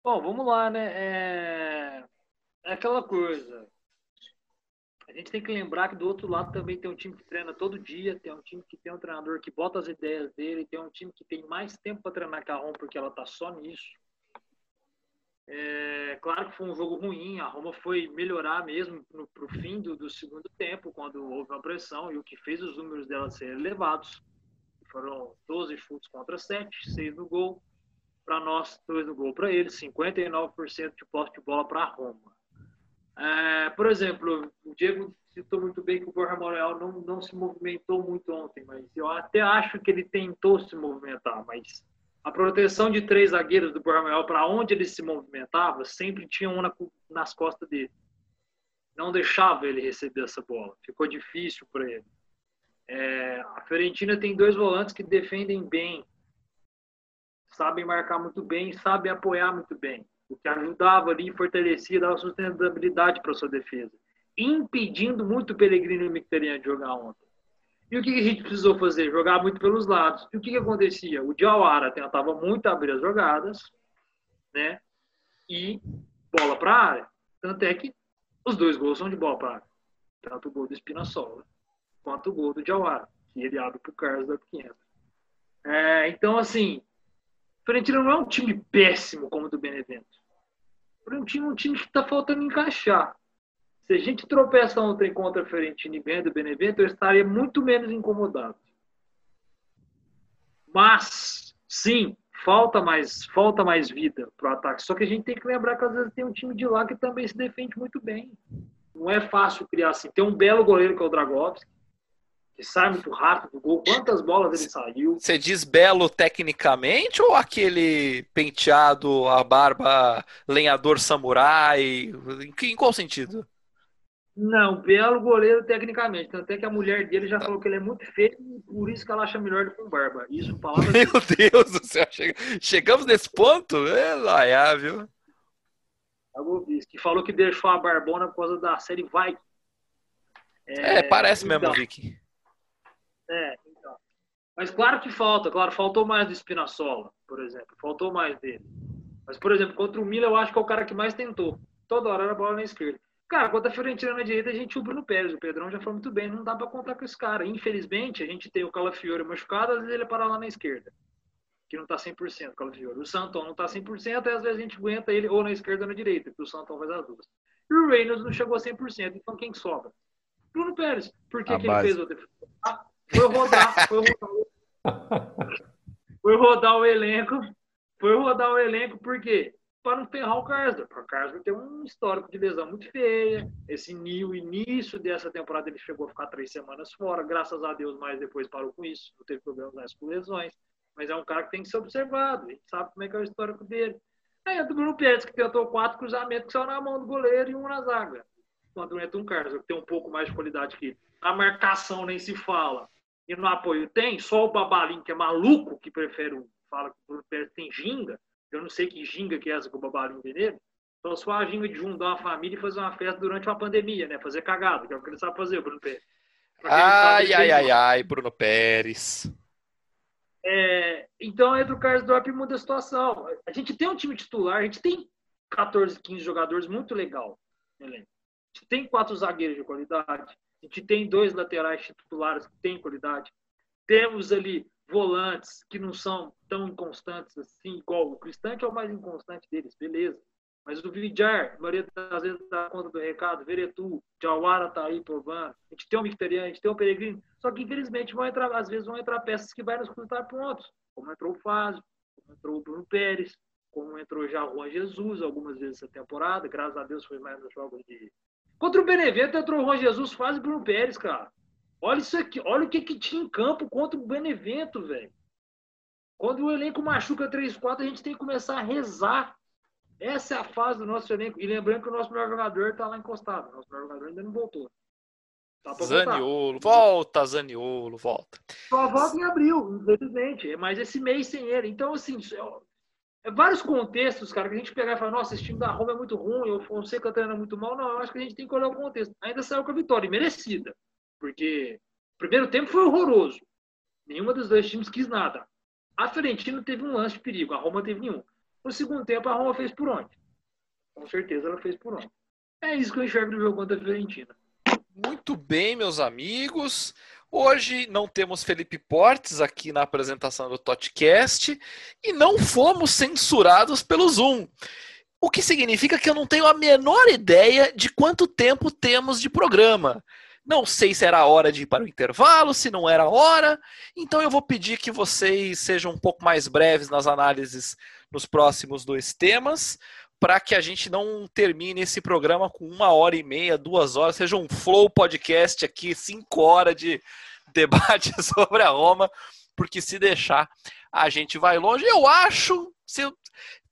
[SPEAKER 4] Bom, vamos lá, né? É... é aquela coisa. A gente tem que lembrar que do outro lado também tem um time que treina todo dia, tem um time que tem um treinador que bota as ideias dele, tem um time que tem mais tempo para treinar a Roma porque ela tá só nisso. É, claro que foi um jogo ruim, a Roma foi melhorar mesmo no, pro fim do, do segundo tempo, quando houve uma pressão, e o que fez os números dela serem elevados. Foram 12 chutes contra 7, 6 no gol. Para nós, 2 no gol para eles, 59% de posse de bola para a Roma. É, por exemplo, o Diego citou muito bem que o Borja Morel não, não se movimentou muito ontem, mas eu até acho que ele tentou se movimentar, mas a proteção de três zagueiros do Borja Morel para onde ele se movimentava sempre tinha um na, nas costas dele. Não deixava ele receber essa bola, ficou difícil para ele. É, a Fiorentina tem dois volantes que defendem bem, sabem marcar muito bem, sabem apoiar muito bem o que ajudava ali, fortalecia, dava sustentabilidade para sua defesa, impedindo muito o Pellegrino e o Mkhitaryan de jogar ontem. E o que a gente precisou fazer? Jogar muito pelos lados. E o que, que acontecia? O Diawara tentava muito abrir as jogadas, né? E bola para a área. Tanto é que os dois gols são de bola para área. Tanto o gol do Espinasola quanto o gol do Diawara, que ele abre para o Carlos da 500. É, então, assim, o Fiorentina não é um time péssimo como o do Benevento. É um time, um time que está faltando encaixar. Se a gente tropeça ontem contra a Fiorentina e ganha do Benevento, eu estaria muito menos incomodado. Mas, sim, falta mais, falta mais vida para o ataque. Só que a gente tem que lembrar que às vezes tem um time de lá que também se defende muito bem. Não é fácil criar assim. Tem um belo goleiro que é o Dragovski, que sai muito rápido do gol. Quantas bolas ele saiu?
[SPEAKER 1] Você diz belo tecnicamente ou aquele penteado, a barba lenhador samurai? Em, qual sentido?
[SPEAKER 4] Não, belo goleiro tecnicamente. Tanto é que a mulher dele já falou que ele é muito feio e por isso que ela acha melhor do que um barba. Isso, palavras
[SPEAKER 1] Meu Deus do céu, chega- chegamos nesse ponto? É lá, viu?
[SPEAKER 4] que falou que deixou a barbona por causa da série Viking.
[SPEAKER 1] É, parece mesmo,
[SPEAKER 4] então,
[SPEAKER 1] Vicky.
[SPEAKER 4] É, então. Mas claro que falta, claro, faltou mais do Espinasola, por exemplo. Faltou mais dele. Mas, por exemplo, contra o Milan, eu acho que é o cara que mais tentou. Toda hora era bola na esquerda. Cara, contra a Fiorentina na direita, a gente tinha o Bruno Pérez. O Pedrão já foi muito bem. Não dá pra contar com esse cara. Infelizmente, a gente tem o Calafiore machucado, às vezes ele para lá na esquerda. Que não tá 100% o Calafiore. O Santon não tá 100%, e às vezes a gente aguenta ele ou na esquerda ou na direita, que o Santon faz as duas. E o Reynolds não chegou a 100%. Então quem sobra? Bruno Pérez. Por que, que ele fez outra? Ah, Foi rodar, foi rodar. Foi rodar o elenco. Foi rodar o elenco por quê? Para não ferrar o Karsdorp. O Karsdorp tem um histórico de lesão muito feia. Esse o início dessa temporada ele chegou a ficar três semanas fora. Graças a Deus, mas depois parou com isso. Não teve problemas mais com lesões. Mas é um cara que tem que ser observado. A gente sabe como é que é o histórico dele. Aí entra o Bruno Pérez, que tentou quatro cruzamentos que saiu na mão do goleiro e um na zaga. Quando entra um Carlos, que tem um pouco mais de qualidade que ele. A marcação nem se fala. E no apoio tem, só o Babalinho, que é maluco, que prefere. Fala que o Bruno tem ginga. Eu não sei que ginga que é essa que o Babalinho vê nele. Só se for a ginga de juntar uma família e fazer uma festa durante uma pandemia, né? Fazer cagado, que é o que ele sabe fazer, Bruno Pérez.
[SPEAKER 1] Ai, ai, ai, ai, Bruno Pérez.
[SPEAKER 4] É, então entra o Karsdorp e muda a situação. A gente tem um time titular, a gente tem 14, 15 jogadores muito legal. A gente tem quatro zagueiros de qualidade. A gente tem dois laterais titulares que têm qualidade. Temos ali volantes que não são tão inconstantes assim, igual o Cristã, que é o mais inconstante deles, beleza. Mas o Vidjar, a maioria das vezes dá conta do recado, Veretu, Jawara tá aí provando. A gente tem o Mictarian, a gente tem o Peregrino. Só que, infelizmente, vão entrar, às vezes vão entrar peças que vai nos custar pontos. Como entrou o Fázio, como entrou o Bruno Pérez, como entrou já o Juan Jesus algumas vezes essa temporada. Graças a Deus foi mais nos jogos de. Contra o Benevento entrou o Juan Jesus, Fázio e Bruno Pérez, cara. Olha isso aqui, olha o que, que tinha em campo contra o Benevento, velho. Quando o elenco machuca 3-4, a gente tem que começar a rezar essa é a fase do nosso elenco. E lembrando que o nosso melhor jogador está lá encostado. O nosso melhor jogador ainda não voltou.
[SPEAKER 1] Tá Zaniolo, volta, Zaniolo, volta.
[SPEAKER 4] Só volta em abril, infelizmente. Mas esse mês sem ele. Então, assim, vários contextos, cara, que a gente pegar e falar, nossa, esse time da Roma é muito ruim, o Fonseca treina muito mal. Não, eu acho que a gente tem que olhar o contexto. Ainda saiu com a vitória, merecida. Porque o primeiro tempo foi horroroso. Nenhuma dos dois times quis nada. A Fiorentina teve um lance de perigo, a Roma teve nenhum. No segundo tempo, a Roma fez por onde? Com certeza ela fez por onde. É isso que eu enxergo no jogo contra a Fiorentina.
[SPEAKER 1] Muito bem, meus amigos. Hoje não temos Felipe Portes aqui na apresentação do Totcast e não fomos censurados pelo Zoom. O que significa que eu não tenho a menor ideia de quanto tempo temos de programa. Não sei se era hora de ir para o intervalo, se não era hora. Então eu vou pedir que vocês sejam um pouco mais breves nas análises nos próximos dois temas, para que a gente não termine esse programa com uma hora e meia, duas horas, seja um flow podcast aqui, cinco horas de debate sobre a Roma, porque se deixar a gente vai longe. Eu acho, se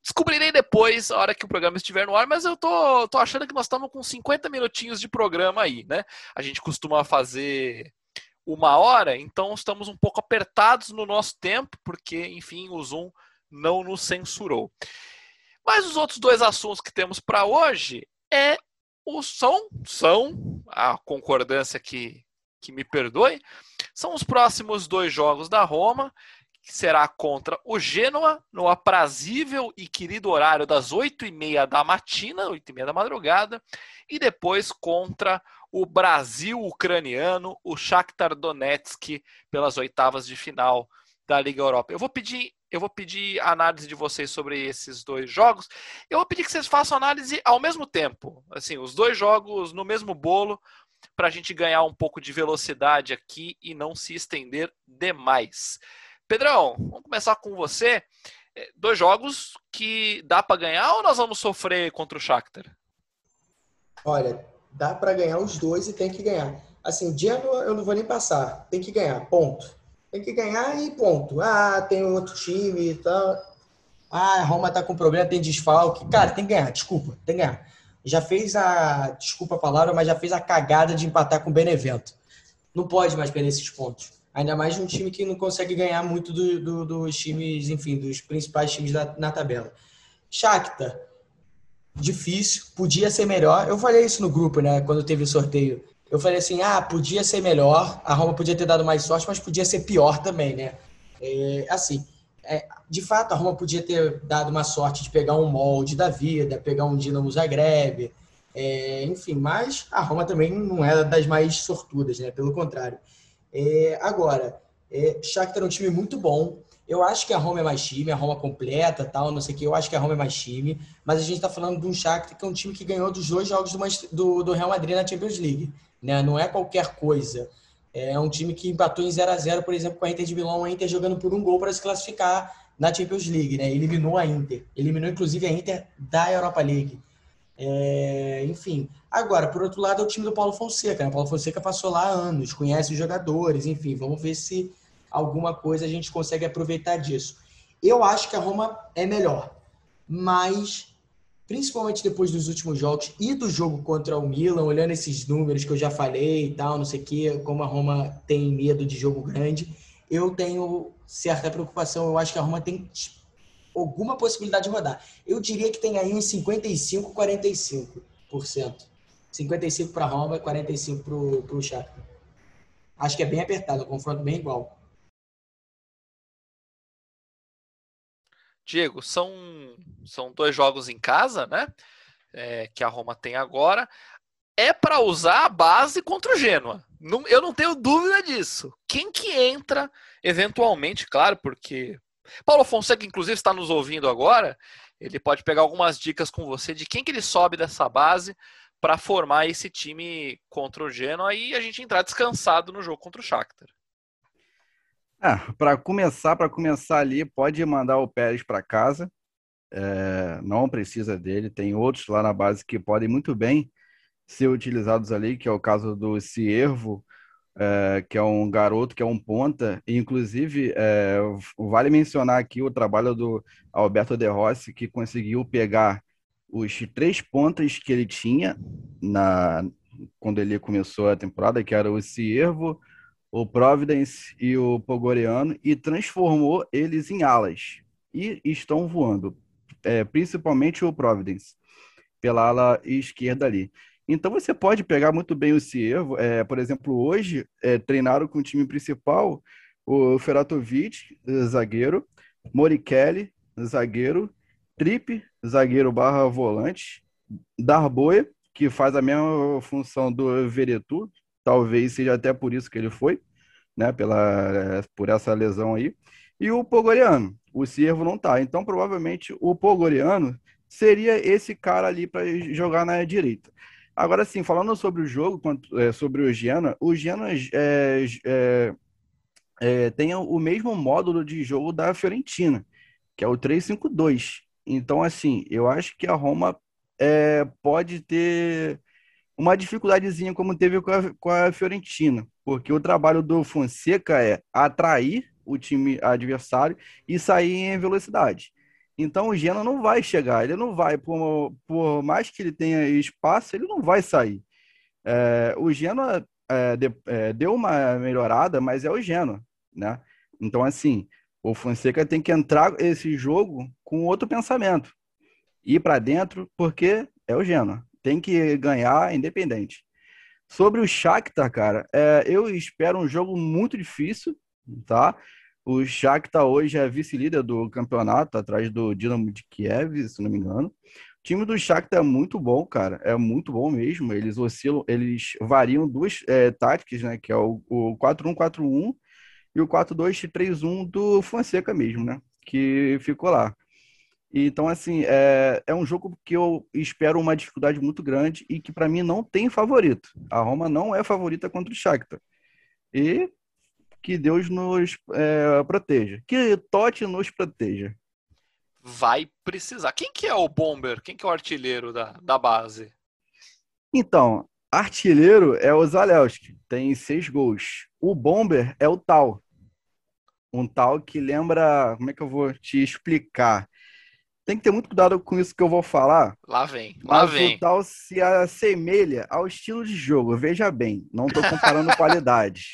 [SPEAKER 1] Descobrirei depois, a hora que o programa estiver no ar, mas eu tô, tô achando que nós estamos com 50 minutinhos de programa aí, né? A gente costuma fazer uma hora, então estamos um pouco apertados no nosso tempo, porque, enfim, o Zoom não nos censurou. Mas os outros dois assuntos que temos para hoje é o são, são a concordância que, que me perdoe, são os próximos dois jogos da Roma que será contra o Genoa no aprazível e querido horário das 8h30 da matina, 8h30 da madrugada, e depois contra o Brasil ucraniano, o Shakhtar Donetsk, pelas oitavas de final da Liga Europa. Eu vou pedir, eu vou pedir análise de vocês sobre esses dois jogos. Eu vou pedir que vocês façam análise ao mesmo tempo, assim, os dois jogos no mesmo bolo, para a gente ganhar um pouco de velocidade aqui e não se estender demais. Pedrão, vamos começar com você. É, dois jogos que dá para ganhar ou nós vamos sofrer contra o Shakhtar?
[SPEAKER 2] Olha, dá para ganhar os dois e tem que ganhar. Assim, Genoa eu não vou nem passar, tem que ganhar, ponto. Tem que ganhar e ponto. Ah, tem outro time e tal. Ah, a Roma tá com problema, tem desfalque. Cara, tem que ganhar, desculpa, tem que ganhar. Já fez a, desculpa a palavra, mas já fez a cagada de empatar com o Benevento. Não pode mais perder esses pontos. Ainda mais um time que não consegue ganhar muito do, do, dos times, enfim, dos principais times da, na tabela. Shakhtar, difícil, podia ser melhor. Eu falei isso no grupo, né, quando teve o sorteio. Eu falei assim, ah, podia ser melhor, a Roma podia ter dado mais sorte, mas podia ser pior também, né? É, assim, é, de fato, a Roma podia ter dado uma sorte de pegar um molde da vida, pegar um Dinamo Zagreb, é, enfim, mas a Roma também não era das mais sortudas, né? Pelo contrário. É, agora, é, Shakhtar é um time muito bom. Eu acho que a Roma é mais time, a Roma completa, tal, não sei o que. Eu acho que a Roma é mais time. Mas a gente está falando de um Shakhtar que é um time que ganhou dos dois jogos do, do Real Madrid na Champions League. Né? Não é qualquer coisa. É um time que empatou em 0 a 0 por exemplo, com a Inter de Milão, a Inter jogando por um gol para se classificar na Champions League, né? Eliminou a Inter. Eliminou, inclusive, a Inter da Europa League. É, enfim, agora, por outro lado, é o time do Paulo Fonseca. Né? O Paulo Fonseca passou lá anos, conhece os jogadores, enfim, vamos ver se alguma coisa a gente consegue aproveitar disso. Eu acho que a Roma é melhor, mas principalmente depois dos últimos jogos e do jogo contra o Milan, olhando esses números que eu já falei e tal, não sei o que, como a Roma tem medo de jogo grande, eu tenho certa preocupação. Eu acho que a Roma tem alguma possibilidade de rodar. Eu diria que tem aí uns 55, 45%. 55 para Roma e 45 para o Shakhtar. Acho que é bem apertado, um confronto bem igual.
[SPEAKER 1] Diego, são, são dois jogos em casa, né? É, que a Roma tem agora. É para usar a base contra o. Não, eu não tenho dúvida disso. Quem que entra, eventualmente, claro, porque Paulo Fonseca, inclusive, está nos ouvindo agora. Ele pode pegar algumas dicas com você de quem que ele sobe dessa base para formar esse time contra o Genoa e a gente entrar descansado no jogo contra o Shakhtar.
[SPEAKER 5] É, para começar, para começar ali, pode mandar o Pérez para casa. É, não precisa dele. Tem outros lá na base que podem muito bem ser utilizados ali, que é o caso do Ciervo, é, que é um garoto, que é um ponta. E, inclusive, é, vale mencionar aqui o trabalho do Alberto De Rossi, que conseguiu pegar os três pontas que ele tinha na quando ele começou a temporada, que era o Ciervo, o Providence e o Pogoriano, e transformou eles em alas. E estão voando, é, principalmente o Providence, pela ala esquerda ali. Então você pode pegar muito bem o Ciervo. É, por exemplo, hoje é, treinaram com o time principal o Feratovic, zagueiro, Morikeli, zagueiro, Trip, zagueiro barra volante, Darboe, que faz a mesma função do Veretu, talvez seja até por isso que ele foi, né, pela, por essa lesão aí, e o Pogoriano. O Ciervo não tá. Então, provavelmente, o Pogoriano seria esse cara ali para jogar na direita. Agora, sim, falando sobre o jogo, é, sobre o Giana, o Giana é, é, é, tem o mesmo módulo de jogo da Fiorentina, que é o 3-5-2. Então, assim, eu acho que a Roma é, pode ter uma dificuldadezinha como teve com a, com a Fiorentina, porque o trabalho do Fonseca é atrair o time adversário e sair em velocidade. Então o Genoa não vai chegar, ele não vai, por, por mais que ele tenha espaço, ele não vai sair. É, o Genoa é, de, é, deu uma melhorada, mas é o Genoa, né? Então, assim, o Fonseca tem que entrar esse jogo com outro pensamento. Ir para dentro, porque é o Genoa. Tem que ganhar independente. Sobre o Shakhtar, cara, é, eu espero um jogo muito difícil, tá? O Shakhtar hoje é vice-líder do campeonato, atrás do Dinamo de Kiev, se não me engano. O time do Shakhtar é muito bom, cara. É muito bom mesmo. Eles oscilam, eles variam duas é, táticas, né? Que é o, o 4-1-4-1 e o 4-2-3-1 do Fonseca mesmo, né? Que ficou lá. Então, assim, é, é um jogo que eu espero uma dificuldade muito grande e que, para mim, não tem favorito. A Roma não é favorita contra o Shakhtar. E que Deus nos é, proteja. Que Totti nos proteja.
[SPEAKER 1] Vai precisar. Quem que é o bomber? Quem que é o artilheiro da, da base?
[SPEAKER 5] Então, artilheiro é o Zalewski, tem seis gols. O bomber é o Tal. Um Tal que lembra... Como é que eu vou te explicar? Tem que ter muito cuidado com isso que eu vou falar.
[SPEAKER 1] Lá vem, lá vem.
[SPEAKER 5] o tal se assemelha ao estilo de jogo. Veja bem, não estou comparando qualidade.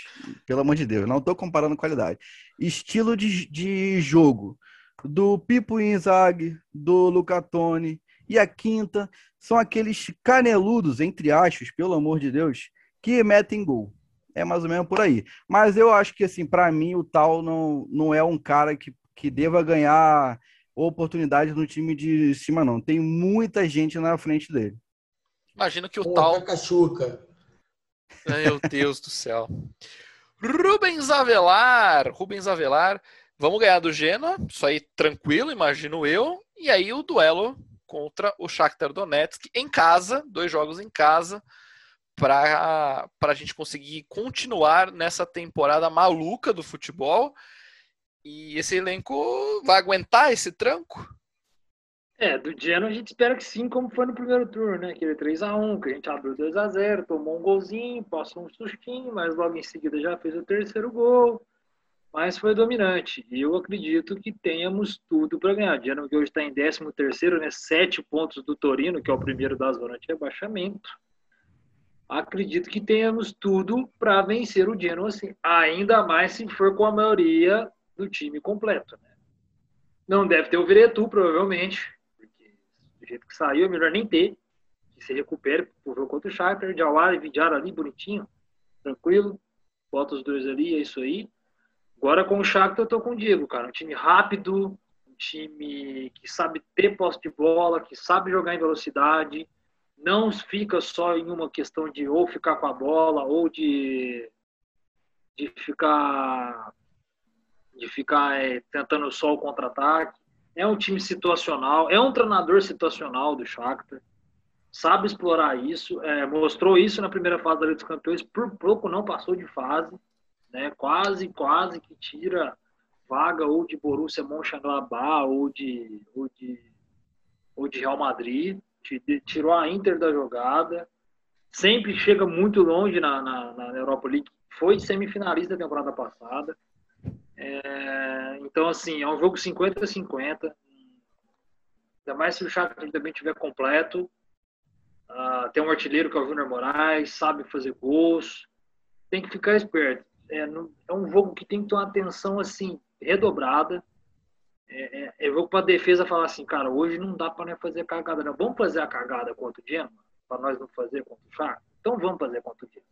[SPEAKER 5] Pelo amor de Deus, não estou comparando qualidade. Estilo de, de jogo do Pipo Inzaghi, do Lucatone e a quinta são aqueles caneludos, entre aspas, pelo amor de Deus, que metem gol. É mais ou menos por aí. Mas eu acho que, assim, para mim, o tal não, não é um cara que, que deva ganhar oportunidade no time de cima, não. Tem muita gente na frente dele.
[SPEAKER 1] Imagino que o tal.
[SPEAKER 2] Cachuca.
[SPEAKER 1] Meu Deus do céu. Rubens Avelar. Rubens Avelar. Vamos ganhar do Genoa. Isso aí tranquilo, imagino eu. E aí o duelo contra o Shakhtar Donetsk em casa. Dois jogos em casa. Para a gente conseguir continuar nessa temporada maluca do futebol e esse elenco vai aguentar esse tranco?
[SPEAKER 4] É, do Genoa a gente espera que sim, como foi no primeiro turno, né? Aquele 3x1, que a gente abriu 2x0, tomou um golzinho, passou um sustinho, mas logo em seguida já fez o terceiro gol. Mas foi dominante. E eu acredito que tenhamos tudo para ganhar. O Genoa que hoje está em 13º, né? Sete pontos do Torino, que é o primeiro da zona de rebaixamento. Acredito que tenhamos tudo para vencer o Genoa, assim. Ainda mais se for com a maioria do time completo. Né? Não deve ter o Veretu, provavelmente. Porque do jeito que saiu, é melhor nem ter. Que se recupere pro jogo contra o Shakhtar. Jawara e Vidjar ali, bonitinho. Tranquilo. Bota os dois ali, é isso aí. Agora com o Shakhtar eu tô com o Diego, cara. Um time rápido, um time que sabe ter posse de bola, que sabe jogar em velocidade. Não fica só em uma questão de ou ficar com a bola ou de, de ficar de ficar é, tentando só o contra-ataque. É um time situacional, é um treinador situacional do Shakhtar. Sabe explorar isso, é, mostrou isso na primeira fase da Liga dos Campeões, por pouco não passou de fase, né? Quase, quase que tira vaga ou de Borussia Mönchengladbach ou de ou de ou de Real Madrid, tirou a Inter da jogada. Sempre chega muito longe na, na, na Europa League. Foi semifinalista da temporada passada é, então, assim, é um jogo 50-50. Ainda mais se o Shakhtar também estiver completo. Uh, tem um artilheiro que é o Júnior Moraes, sabe fazer gols. Tem que ficar esperto. É, é um jogo que tem que ter uma atenção, assim, redobrada. É, é, é jogo para a defesa falar assim, cara, hoje não dá para fazer cagada, não. Vamos fazer a cagada contra o Genoa? Para nós não fazer contra o Shakhtar? Então vamos fazer contra o Genoa.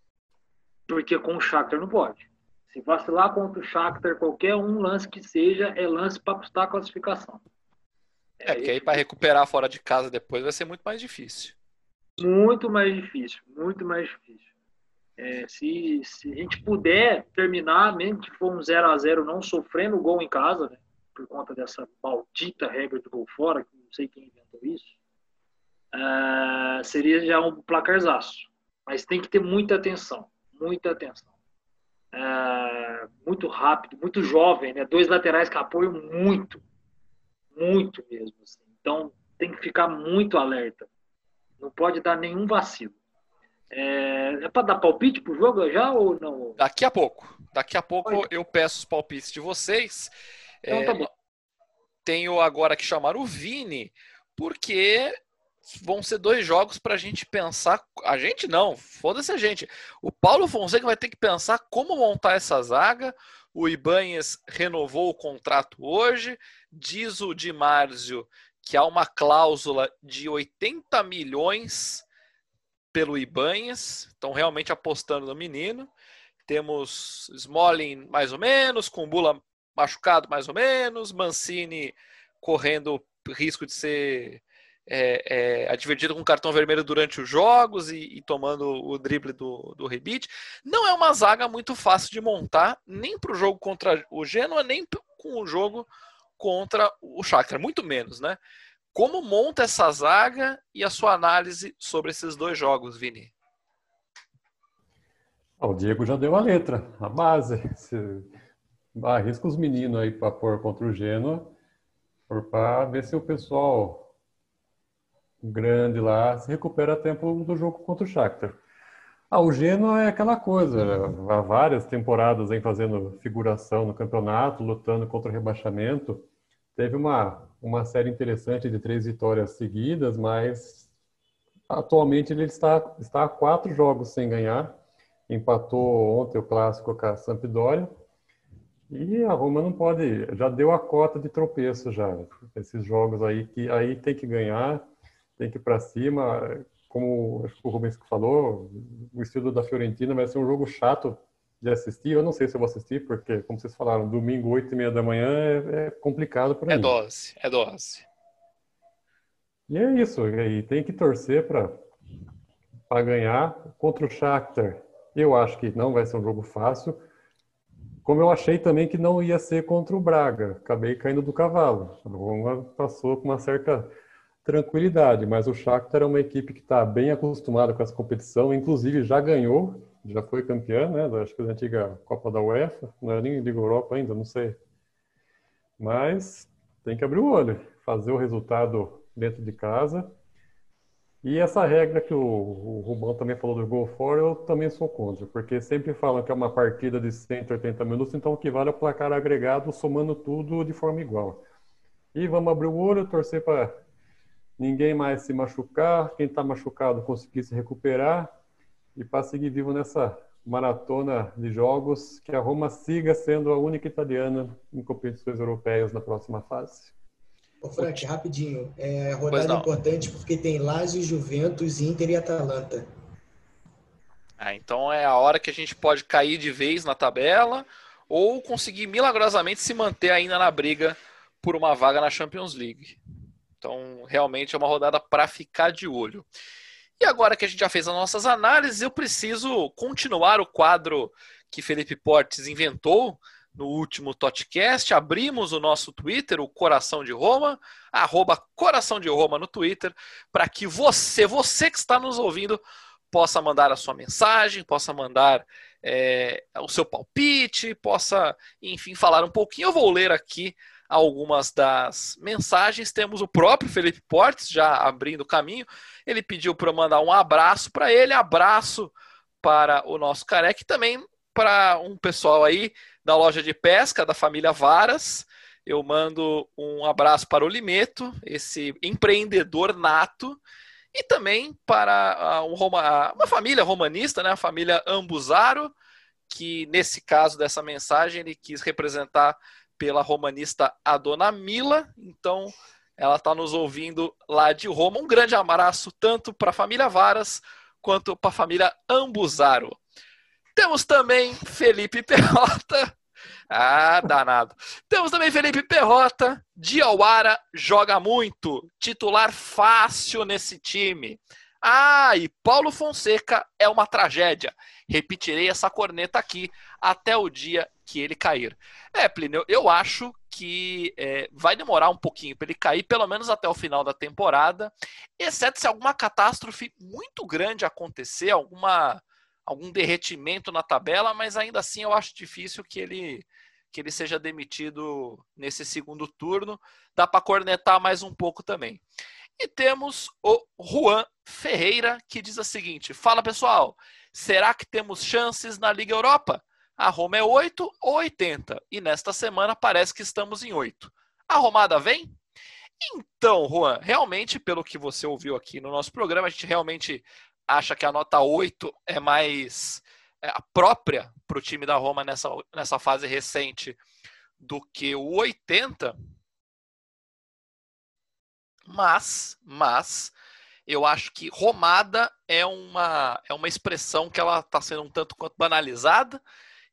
[SPEAKER 4] Porque com o Shakhtar não pode. Se vacilar contra o Shakhtar, qualquer um lance que seja, é lance para custar a classificação.
[SPEAKER 1] É, é porque aí para recuperar fora de casa depois vai ser muito mais difícil.
[SPEAKER 4] Muito mais difícil, muito mais difícil. É, se, se a gente puder terminar, mesmo que for um 0 a 0 não sofrendo gol em casa, né, por conta dessa maldita regra do gol fora, que não sei quem inventou isso, é, seria já um placarzaço. Mas tem que ter muita atenção, muita atenção. Muito rápido, muito jovem, né? Dois laterais que apoiam muito, muito mesmo. Assim. Então tem que ficar muito alerta. Não pode dar nenhum vacilo. É, é para dar palpite pro jogo já ou não?
[SPEAKER 1] Daqui a pouco. Daqui a pouco Oi. eu peço os palpites de vocês. Então tá é, bom. Tenho agora que chamar o Vini, porque vão ser dois jogos para a gente pensar. A gente não, foda-se a gente. O Paulo Fonseca vai ter que pensar como montar essa zaga. O Ibanhes renovou o contrato hoje. Diz o Di Marzio que há uma cláusula de 80 milhões pelo Ibanhes. Estão realmente apostando no menino. Temos Smalling mais ou menos, Kumbula machucado mais ou menos, Mancini correndo risco de ser é, é, advertido com cartão vermelho durante os jogos e, e tomando o drible do, do rebite. Não é uma zaga muito fácil de montar, nem para o jogo contra o Genoa, nem com o jogo contra o Shakhtar, muito menos, né? Como monta essa zaga e a sua análise sobre esses dois jogos, Vini?
[SPEAKER 3] o Diego já deu a letra, a base. Se arrisca os meninos aí para pôr contra o Genoa, para ver se o pessoal grande lá se recupera tempo do jogo contra o Shakhtar. Ah, o Genoa é aquela coisa, há várias temporadas em fazendo figuração no campeonato, lutando contra o rebaixamento. Teve uma, uma série interessante de três vitórias seguidas, mas atualmente ele está, está a quatro jogos sem ganhar. Empatou ontem o clássico com a Sampdoria. E a Roma não pode, já deu a cota de tropeço já. Esses jogos aí que aí tem que ganhar tem que ir para cima. Como acho que o Rubens falou, o estilo da Fiorentina vai ser um jogo chato de assistir. Eu não sei se eu vou assistir, porque, como vocês falaram, domingo, 8 e meia da manhã é, é complicado para
[SPEAKER 1] é
[SPEAKER 3] mim.
[SPEAKER 1] É dose, é dose.
[SPEAKER 3] E é isso, e tem que torcer para ganhar contra o Shakhtar. Eu acho que não vai ser um jogo fácil, como eu achei também que não ia ser contra o Braga. Acabei caindo do cavalo. A Roma passou com uma certa tranquilidade, mas o Shakhtar é uma equipe que está bem acostumada com essa competição, inclusive já ganhou, já foi campeã, né, acho que da antiga Copa da UEFA, não é nem Liga Europa ainda, não sei. Mas tem que abrir o olho, fazer o resultado dentro de casa. E essa regra que o, o Rubão também falou do gol fora, eu também sou contra, porque sempre falam que é uma partida de 180 minutos, então o que vale é o placar agregado, somando tudo de forma igual. E vamos abrir o olho, torcer para ninguém mais se machucar, quem está machucado conseguir se recuperar e para seguir vivo nessa maratona de jogos, que a Roma siga sendo a única italiana em competições europeias na próxima fase.
[SPEAKER 2] Ô, Frank, rapidinho. É rodada importante porque tem Lazio, Juventus, Inter e Atalanta.
[SPEAKER 1] Ah, então é a hora que a gente pode cair de vez na tabela ou conseguir milagrosamente se manter ainda na briga por uma vaga na Champions League. Então, realmente é uma rodada para ficar de olho. E agora que a gente já fez as nossas análises, eu preciso continuar o quadro que Felipe Portes inventou no último Totcast. Abrimos o nosso Twitter, o Coração de Roma, arroba Coração de Roma no Twitter, para que você, você que está nos ouvindo, possa mandar a sua mensagem, possa mandar é, o seu palpite, possa, enfim, falar um pouquinho. Eu vou ler aqui algumas das mensagens. Temos o próprio Felipe Portes já abrindo o caminho. Ele pediu para eu mandar um abraço para ele, abraço para o nosso careca e também para um pessoal aí da loja de pesca da família Varas. Eu mando um abraço para o Limeto, esse empreendedor nato, e também para Roma, uma família romanista, né, a família Ambuzaro, que nesse caso dessa mensagem ele quis representar pela romanista a dona Mila. Então, ela está nos ouvindo lá de Roma. Um grande abraço tanto para a família Varas quanto para a família Ambuzaro. Temos também Felipe Perrota. Ah, danado. Temos também Felipe Perrota. Diawara joga muito. Titular fácil nesse time. Ah, e Paulo Fonseca é uma tragédia. Repetirei essa corneta aqui até o dia que ele cair. É, Plínio, eu acho que é, vai demorar um pouquinho para ele cair, pelo menos até o final da temporada, exceto se alguma catástrofe muito grande acontecer, alguma algum derretimento na tabela, mas ainda assim eu acho difícil que ele que ele seja demitido nesse segundo turno. Dá para cornetar mais um pouco também. E temos o Juan Ferreira que diz o seguinte: Fala pessoal, será que temos chances na Liga Europa? A Roma é 8 ou 80 e nesta semana parece que estamos em 8. A Romada vem? Então, Juan, realmente, pelo que você ouviu aqui no nosso programa, a gente realmente acha que a nota 8 é mais é, própria para o time da Roma nessa, nessa fase recente do que o 80. Mas, mas, eu acho que romada é uma, é uma expressão que ela está sendo um tanto quanto banalizada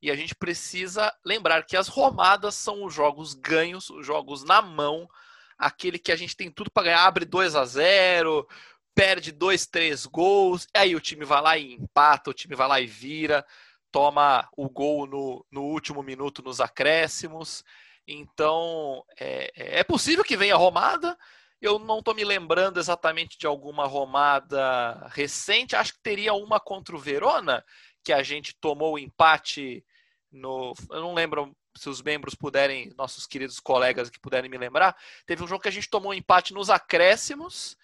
[SPEAKER 1] e a gente precisa lembrar que as romadas são os jogos ganhos, os jogos na mão, aquele que a gente tem tudo para ganhar, abre 2 a 0 perde dois, três gols, aí o time vai lá e empata, o time vai lá e vira, toma o gol no, no último minuto nos acréscimos. Então, é, é, é possível que venha romada. Eu não estou me lembrando exatamente de alguma romada recente. Acho que teria uma contra o Verona, que a gente tomou o empate no. Eu não lembro se os membros puderem, nossos queridos colegas que puderem me lembrar. Teve um jogo que a gente tomou um empate nos acréscimos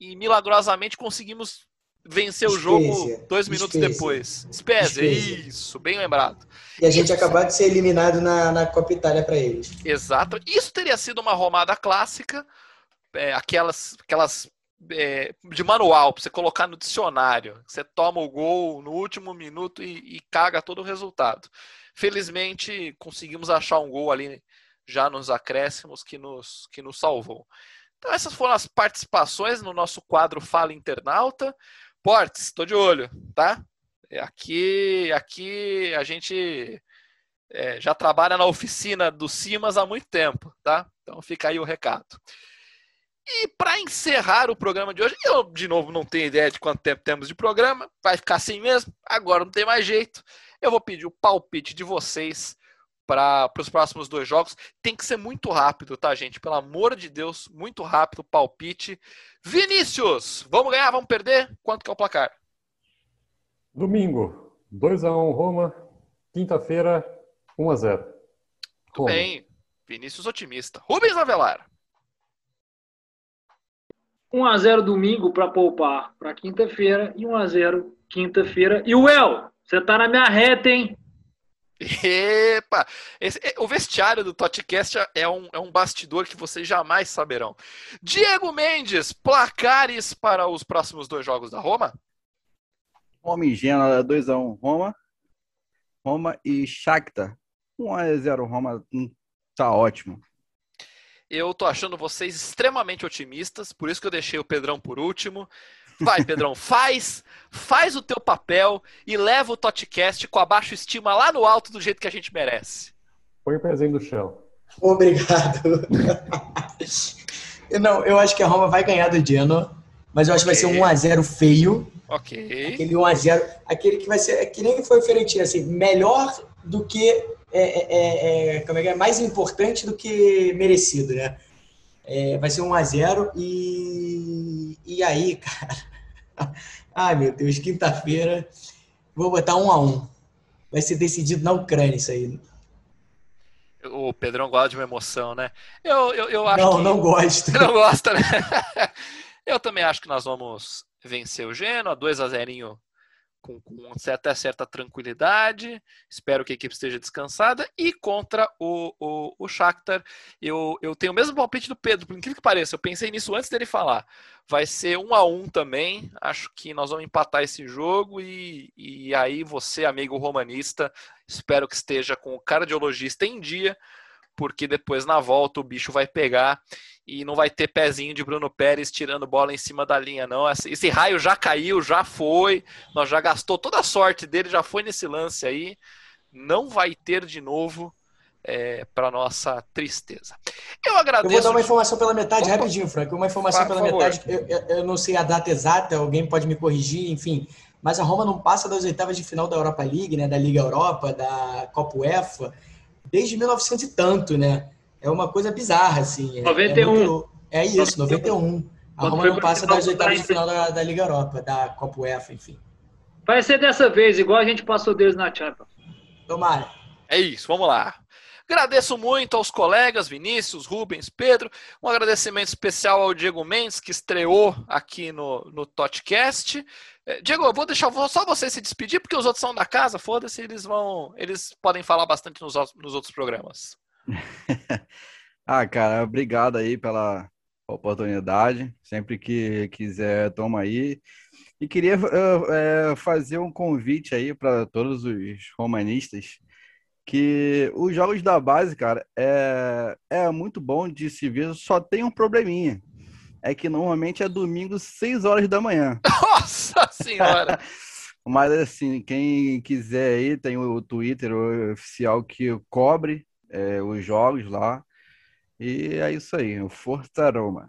[SPEAKER 1] e milagrosamente conseguimos vencer o jogo dois minutos depois. Spezia, isso, bem lembrado.
[SPEAKER 2] E a gente isso. acabar de ser eliminado na, na Copa Itália para eles.
[SPEAKER 1] Exato. Isso teria sido uma romada clássica, é, aquelas, aquelas é, de manual, para você colocar no dicionário. Você toma o gol no último minuto e, e caga todo o resultado. Felizmente, conseguimos achar um gol ali já nos acréscimos que nos, que nos salvou. Então essas foram as participações no nosso quadro Fala Internauta. Portes, estou de olho, tá? Aqui, aqui a gente é, já trabalha na oficina do Simas há muito tempo, tá? Então fica aí o recado. E para encerrar o programa de hoje, eu de novo não tenho ideia de quanto tempo temos de programa, vai ficar assim mesmo, agora não tem mais jeito. Eu vou pedir o palpite de vocês para os próximos dois jogos. Tem que ser muito rápido, tá, gente? Pelo amor de Deus, muito rápido, palpite. Vinícius, vamos ganhar, vamos perder? Quanto que é o placar?
[SPEAKER 3] Domingo, 2x1 Roma. Quinta-feira, 1x0.
[SPEAKER 1] Muito bem, Vinícius otimista. Rubens Avelar.
[SPEAKER 4] 1x0 domingo para poupar para quinta-feira e 1x0 quinta-feira. E o El, você tá na minha reta, hein?
[SPEAKER 1] Epa! Esse, é, o vestiário do Totcast é um, é um bastidor que vocês jamais saberão. Diego Mendes, placares para os próximos dois jogos da Roma?
[SPEAKER 5] Roma e Genoa, 2x1 Roma. Roma e Shakhtar, 1x0 Roma, hum, tá ótimo.
[SPEAKER 1] Eu tô achando vocês extremamente otimistas, por isso que eu deixei o Pedrão por último. Vai, Pedrão, faz, faz o teu papel e leva o Totcast com a baixa estima lá no alto do jeito que a gente merece.
[SPEAKER 3] Põe o pezinho no chão.
[SPEAKER 2] Obrigado. Não, eu acho que a Roma vai ganhar do Genoa, mas eu acho que vai ser um 1x0 feio.
[SPEAKER 1] Ok.
[SPEAKER 2] Aquele 1x0, aquele que vai ser, é que nem foi o Fiorentina, assim, melhor do que, é, é, é, como é que é, mais importante do que merecido, né? É, vai ser 1x0 e, e aí, cara, ai meu Deus, quinta-feira, vou botar 1x1. Vai ser decidido na Ucrânia isso aí.
[SPEAKER 1] O Pedrão gosta de uma emoção, né? Eu, eu, eu acho
[SPEAKER 2] não,
[SPEAKER 1] que...
[SPEAKER 2] não gosto.
[SPEAKER 1] Não gosta, né? eu também acho que nós vamos vencer o Genoa, 2 a 0 com, com até certa tranquilidade. Espero que a equipe esteja descansada. E contra o, o, o Shakhtar, eu, eu tenho o mesmo palpite do Pedro, por incrível que pareça. Eu pensei nisso antes dele falar. Vai ser um a um também. Acho que nós vamos empatar esse jogo. E, e aí, você, amigo romanista, espero que esteja com o cardiologista em dia porque depois na volta o bicho vai pegar e não vai ter pezinho de Bruno Pérez tirando bola em cima da linha, não. Esse raio já caiu, já foi, nós já gastou toda a sorte dele, já foi nesse lance aí. Não vai ter de novo é, para nossa tristeza. Eu agradeço.
[SPEAKER 2] Eu vou dar uma informação pela metade, Opa. rapidinho, Frank. Uma informação
[SPEAKER 1] Por
[SPEAKER 2] pela
[SPEAKER 1] favor.
[SPEAKER 2] metade. Eu, eu, eu não sei a data exata, alguém pode me corrigir, enfim. Mas a Roma não passa das oitavas de final da Europa League, né? Da Liga Europa, da Copa UEFA desde 1900 e tanto, né? É uma coisa bizarra, assim. É,
[SPEAKER 4] 91.
[SPEAKER 2] É, muito, é isso, 91. A Roma não passa das oitavas de final da, da, Liga Europa, da Copa UEFA, enfim.
[SPEAKER 4] Vai ser dessa vez, igual a gente passou deles na Champions.
[SPEAKER 2] Tomara.
[SPEAKER 1] É isso, vamos lá. Agradeço muito aos colegas Vinícius, Rubens, Pedro. Um agradecimento especial ao Diego Mendes, que estreou aqui no, no Totcast. Diego, eu vou deixar só você se despedir, porque os outros são da casa, foda-se, eles vão. Eles podem falar bastante nos, nos outros programas.
[SPEAKER 5] ah, cara, obrigado aí pela oportunidade. Sempre que quiser, toma aí. E queria uh, uh, fazer um convite aí para todos os romanistas que os jogos da base, cara, é, é muito bom de se ver, só tem um probleminha. É que normalmente é domingo, 6 horas da manhã.
[SPEAKER 1] Nossa senhora!
[SPEAKER 5] Mas assim, quem quiser aí, tem o Twitter oficial que cobre é, os jogos lá. E é isso aí, o Força Roma.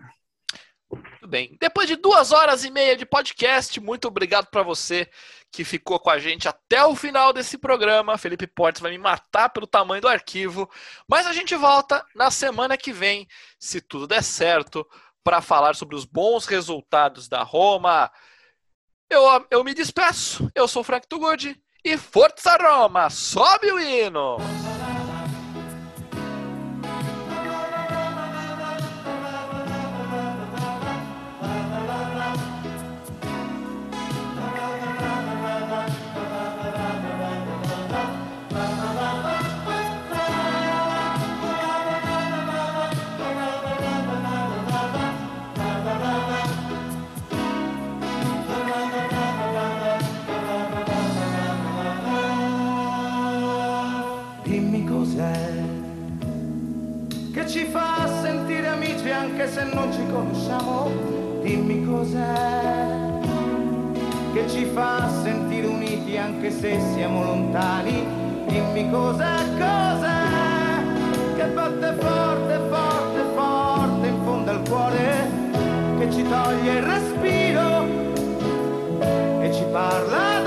[SPEAKER 1] Muito bem. Depois de duas horas e meia de podcast, muito obrigado para você que ficou com a gente até o final desse programa. Felipe Portes vai me matar pelo tamanho do arquivo, mas a gente volta na semana que vem, se tudo der certo, para falar sobre os bons resultados da Roma. Eu, eu me despeço. Eu sou o Frank Tugudi e Forza Roma, sobe o hino!
[SPEAKER 6] Anche se non ci conosciamo. Dimmi cos'è che ci fa sentire uniti anche se siamo lontani. Dimmi cos'è, cos'è che batte forte, forte, forte in fondo al cuore, che ci toglie il respiro e ci parla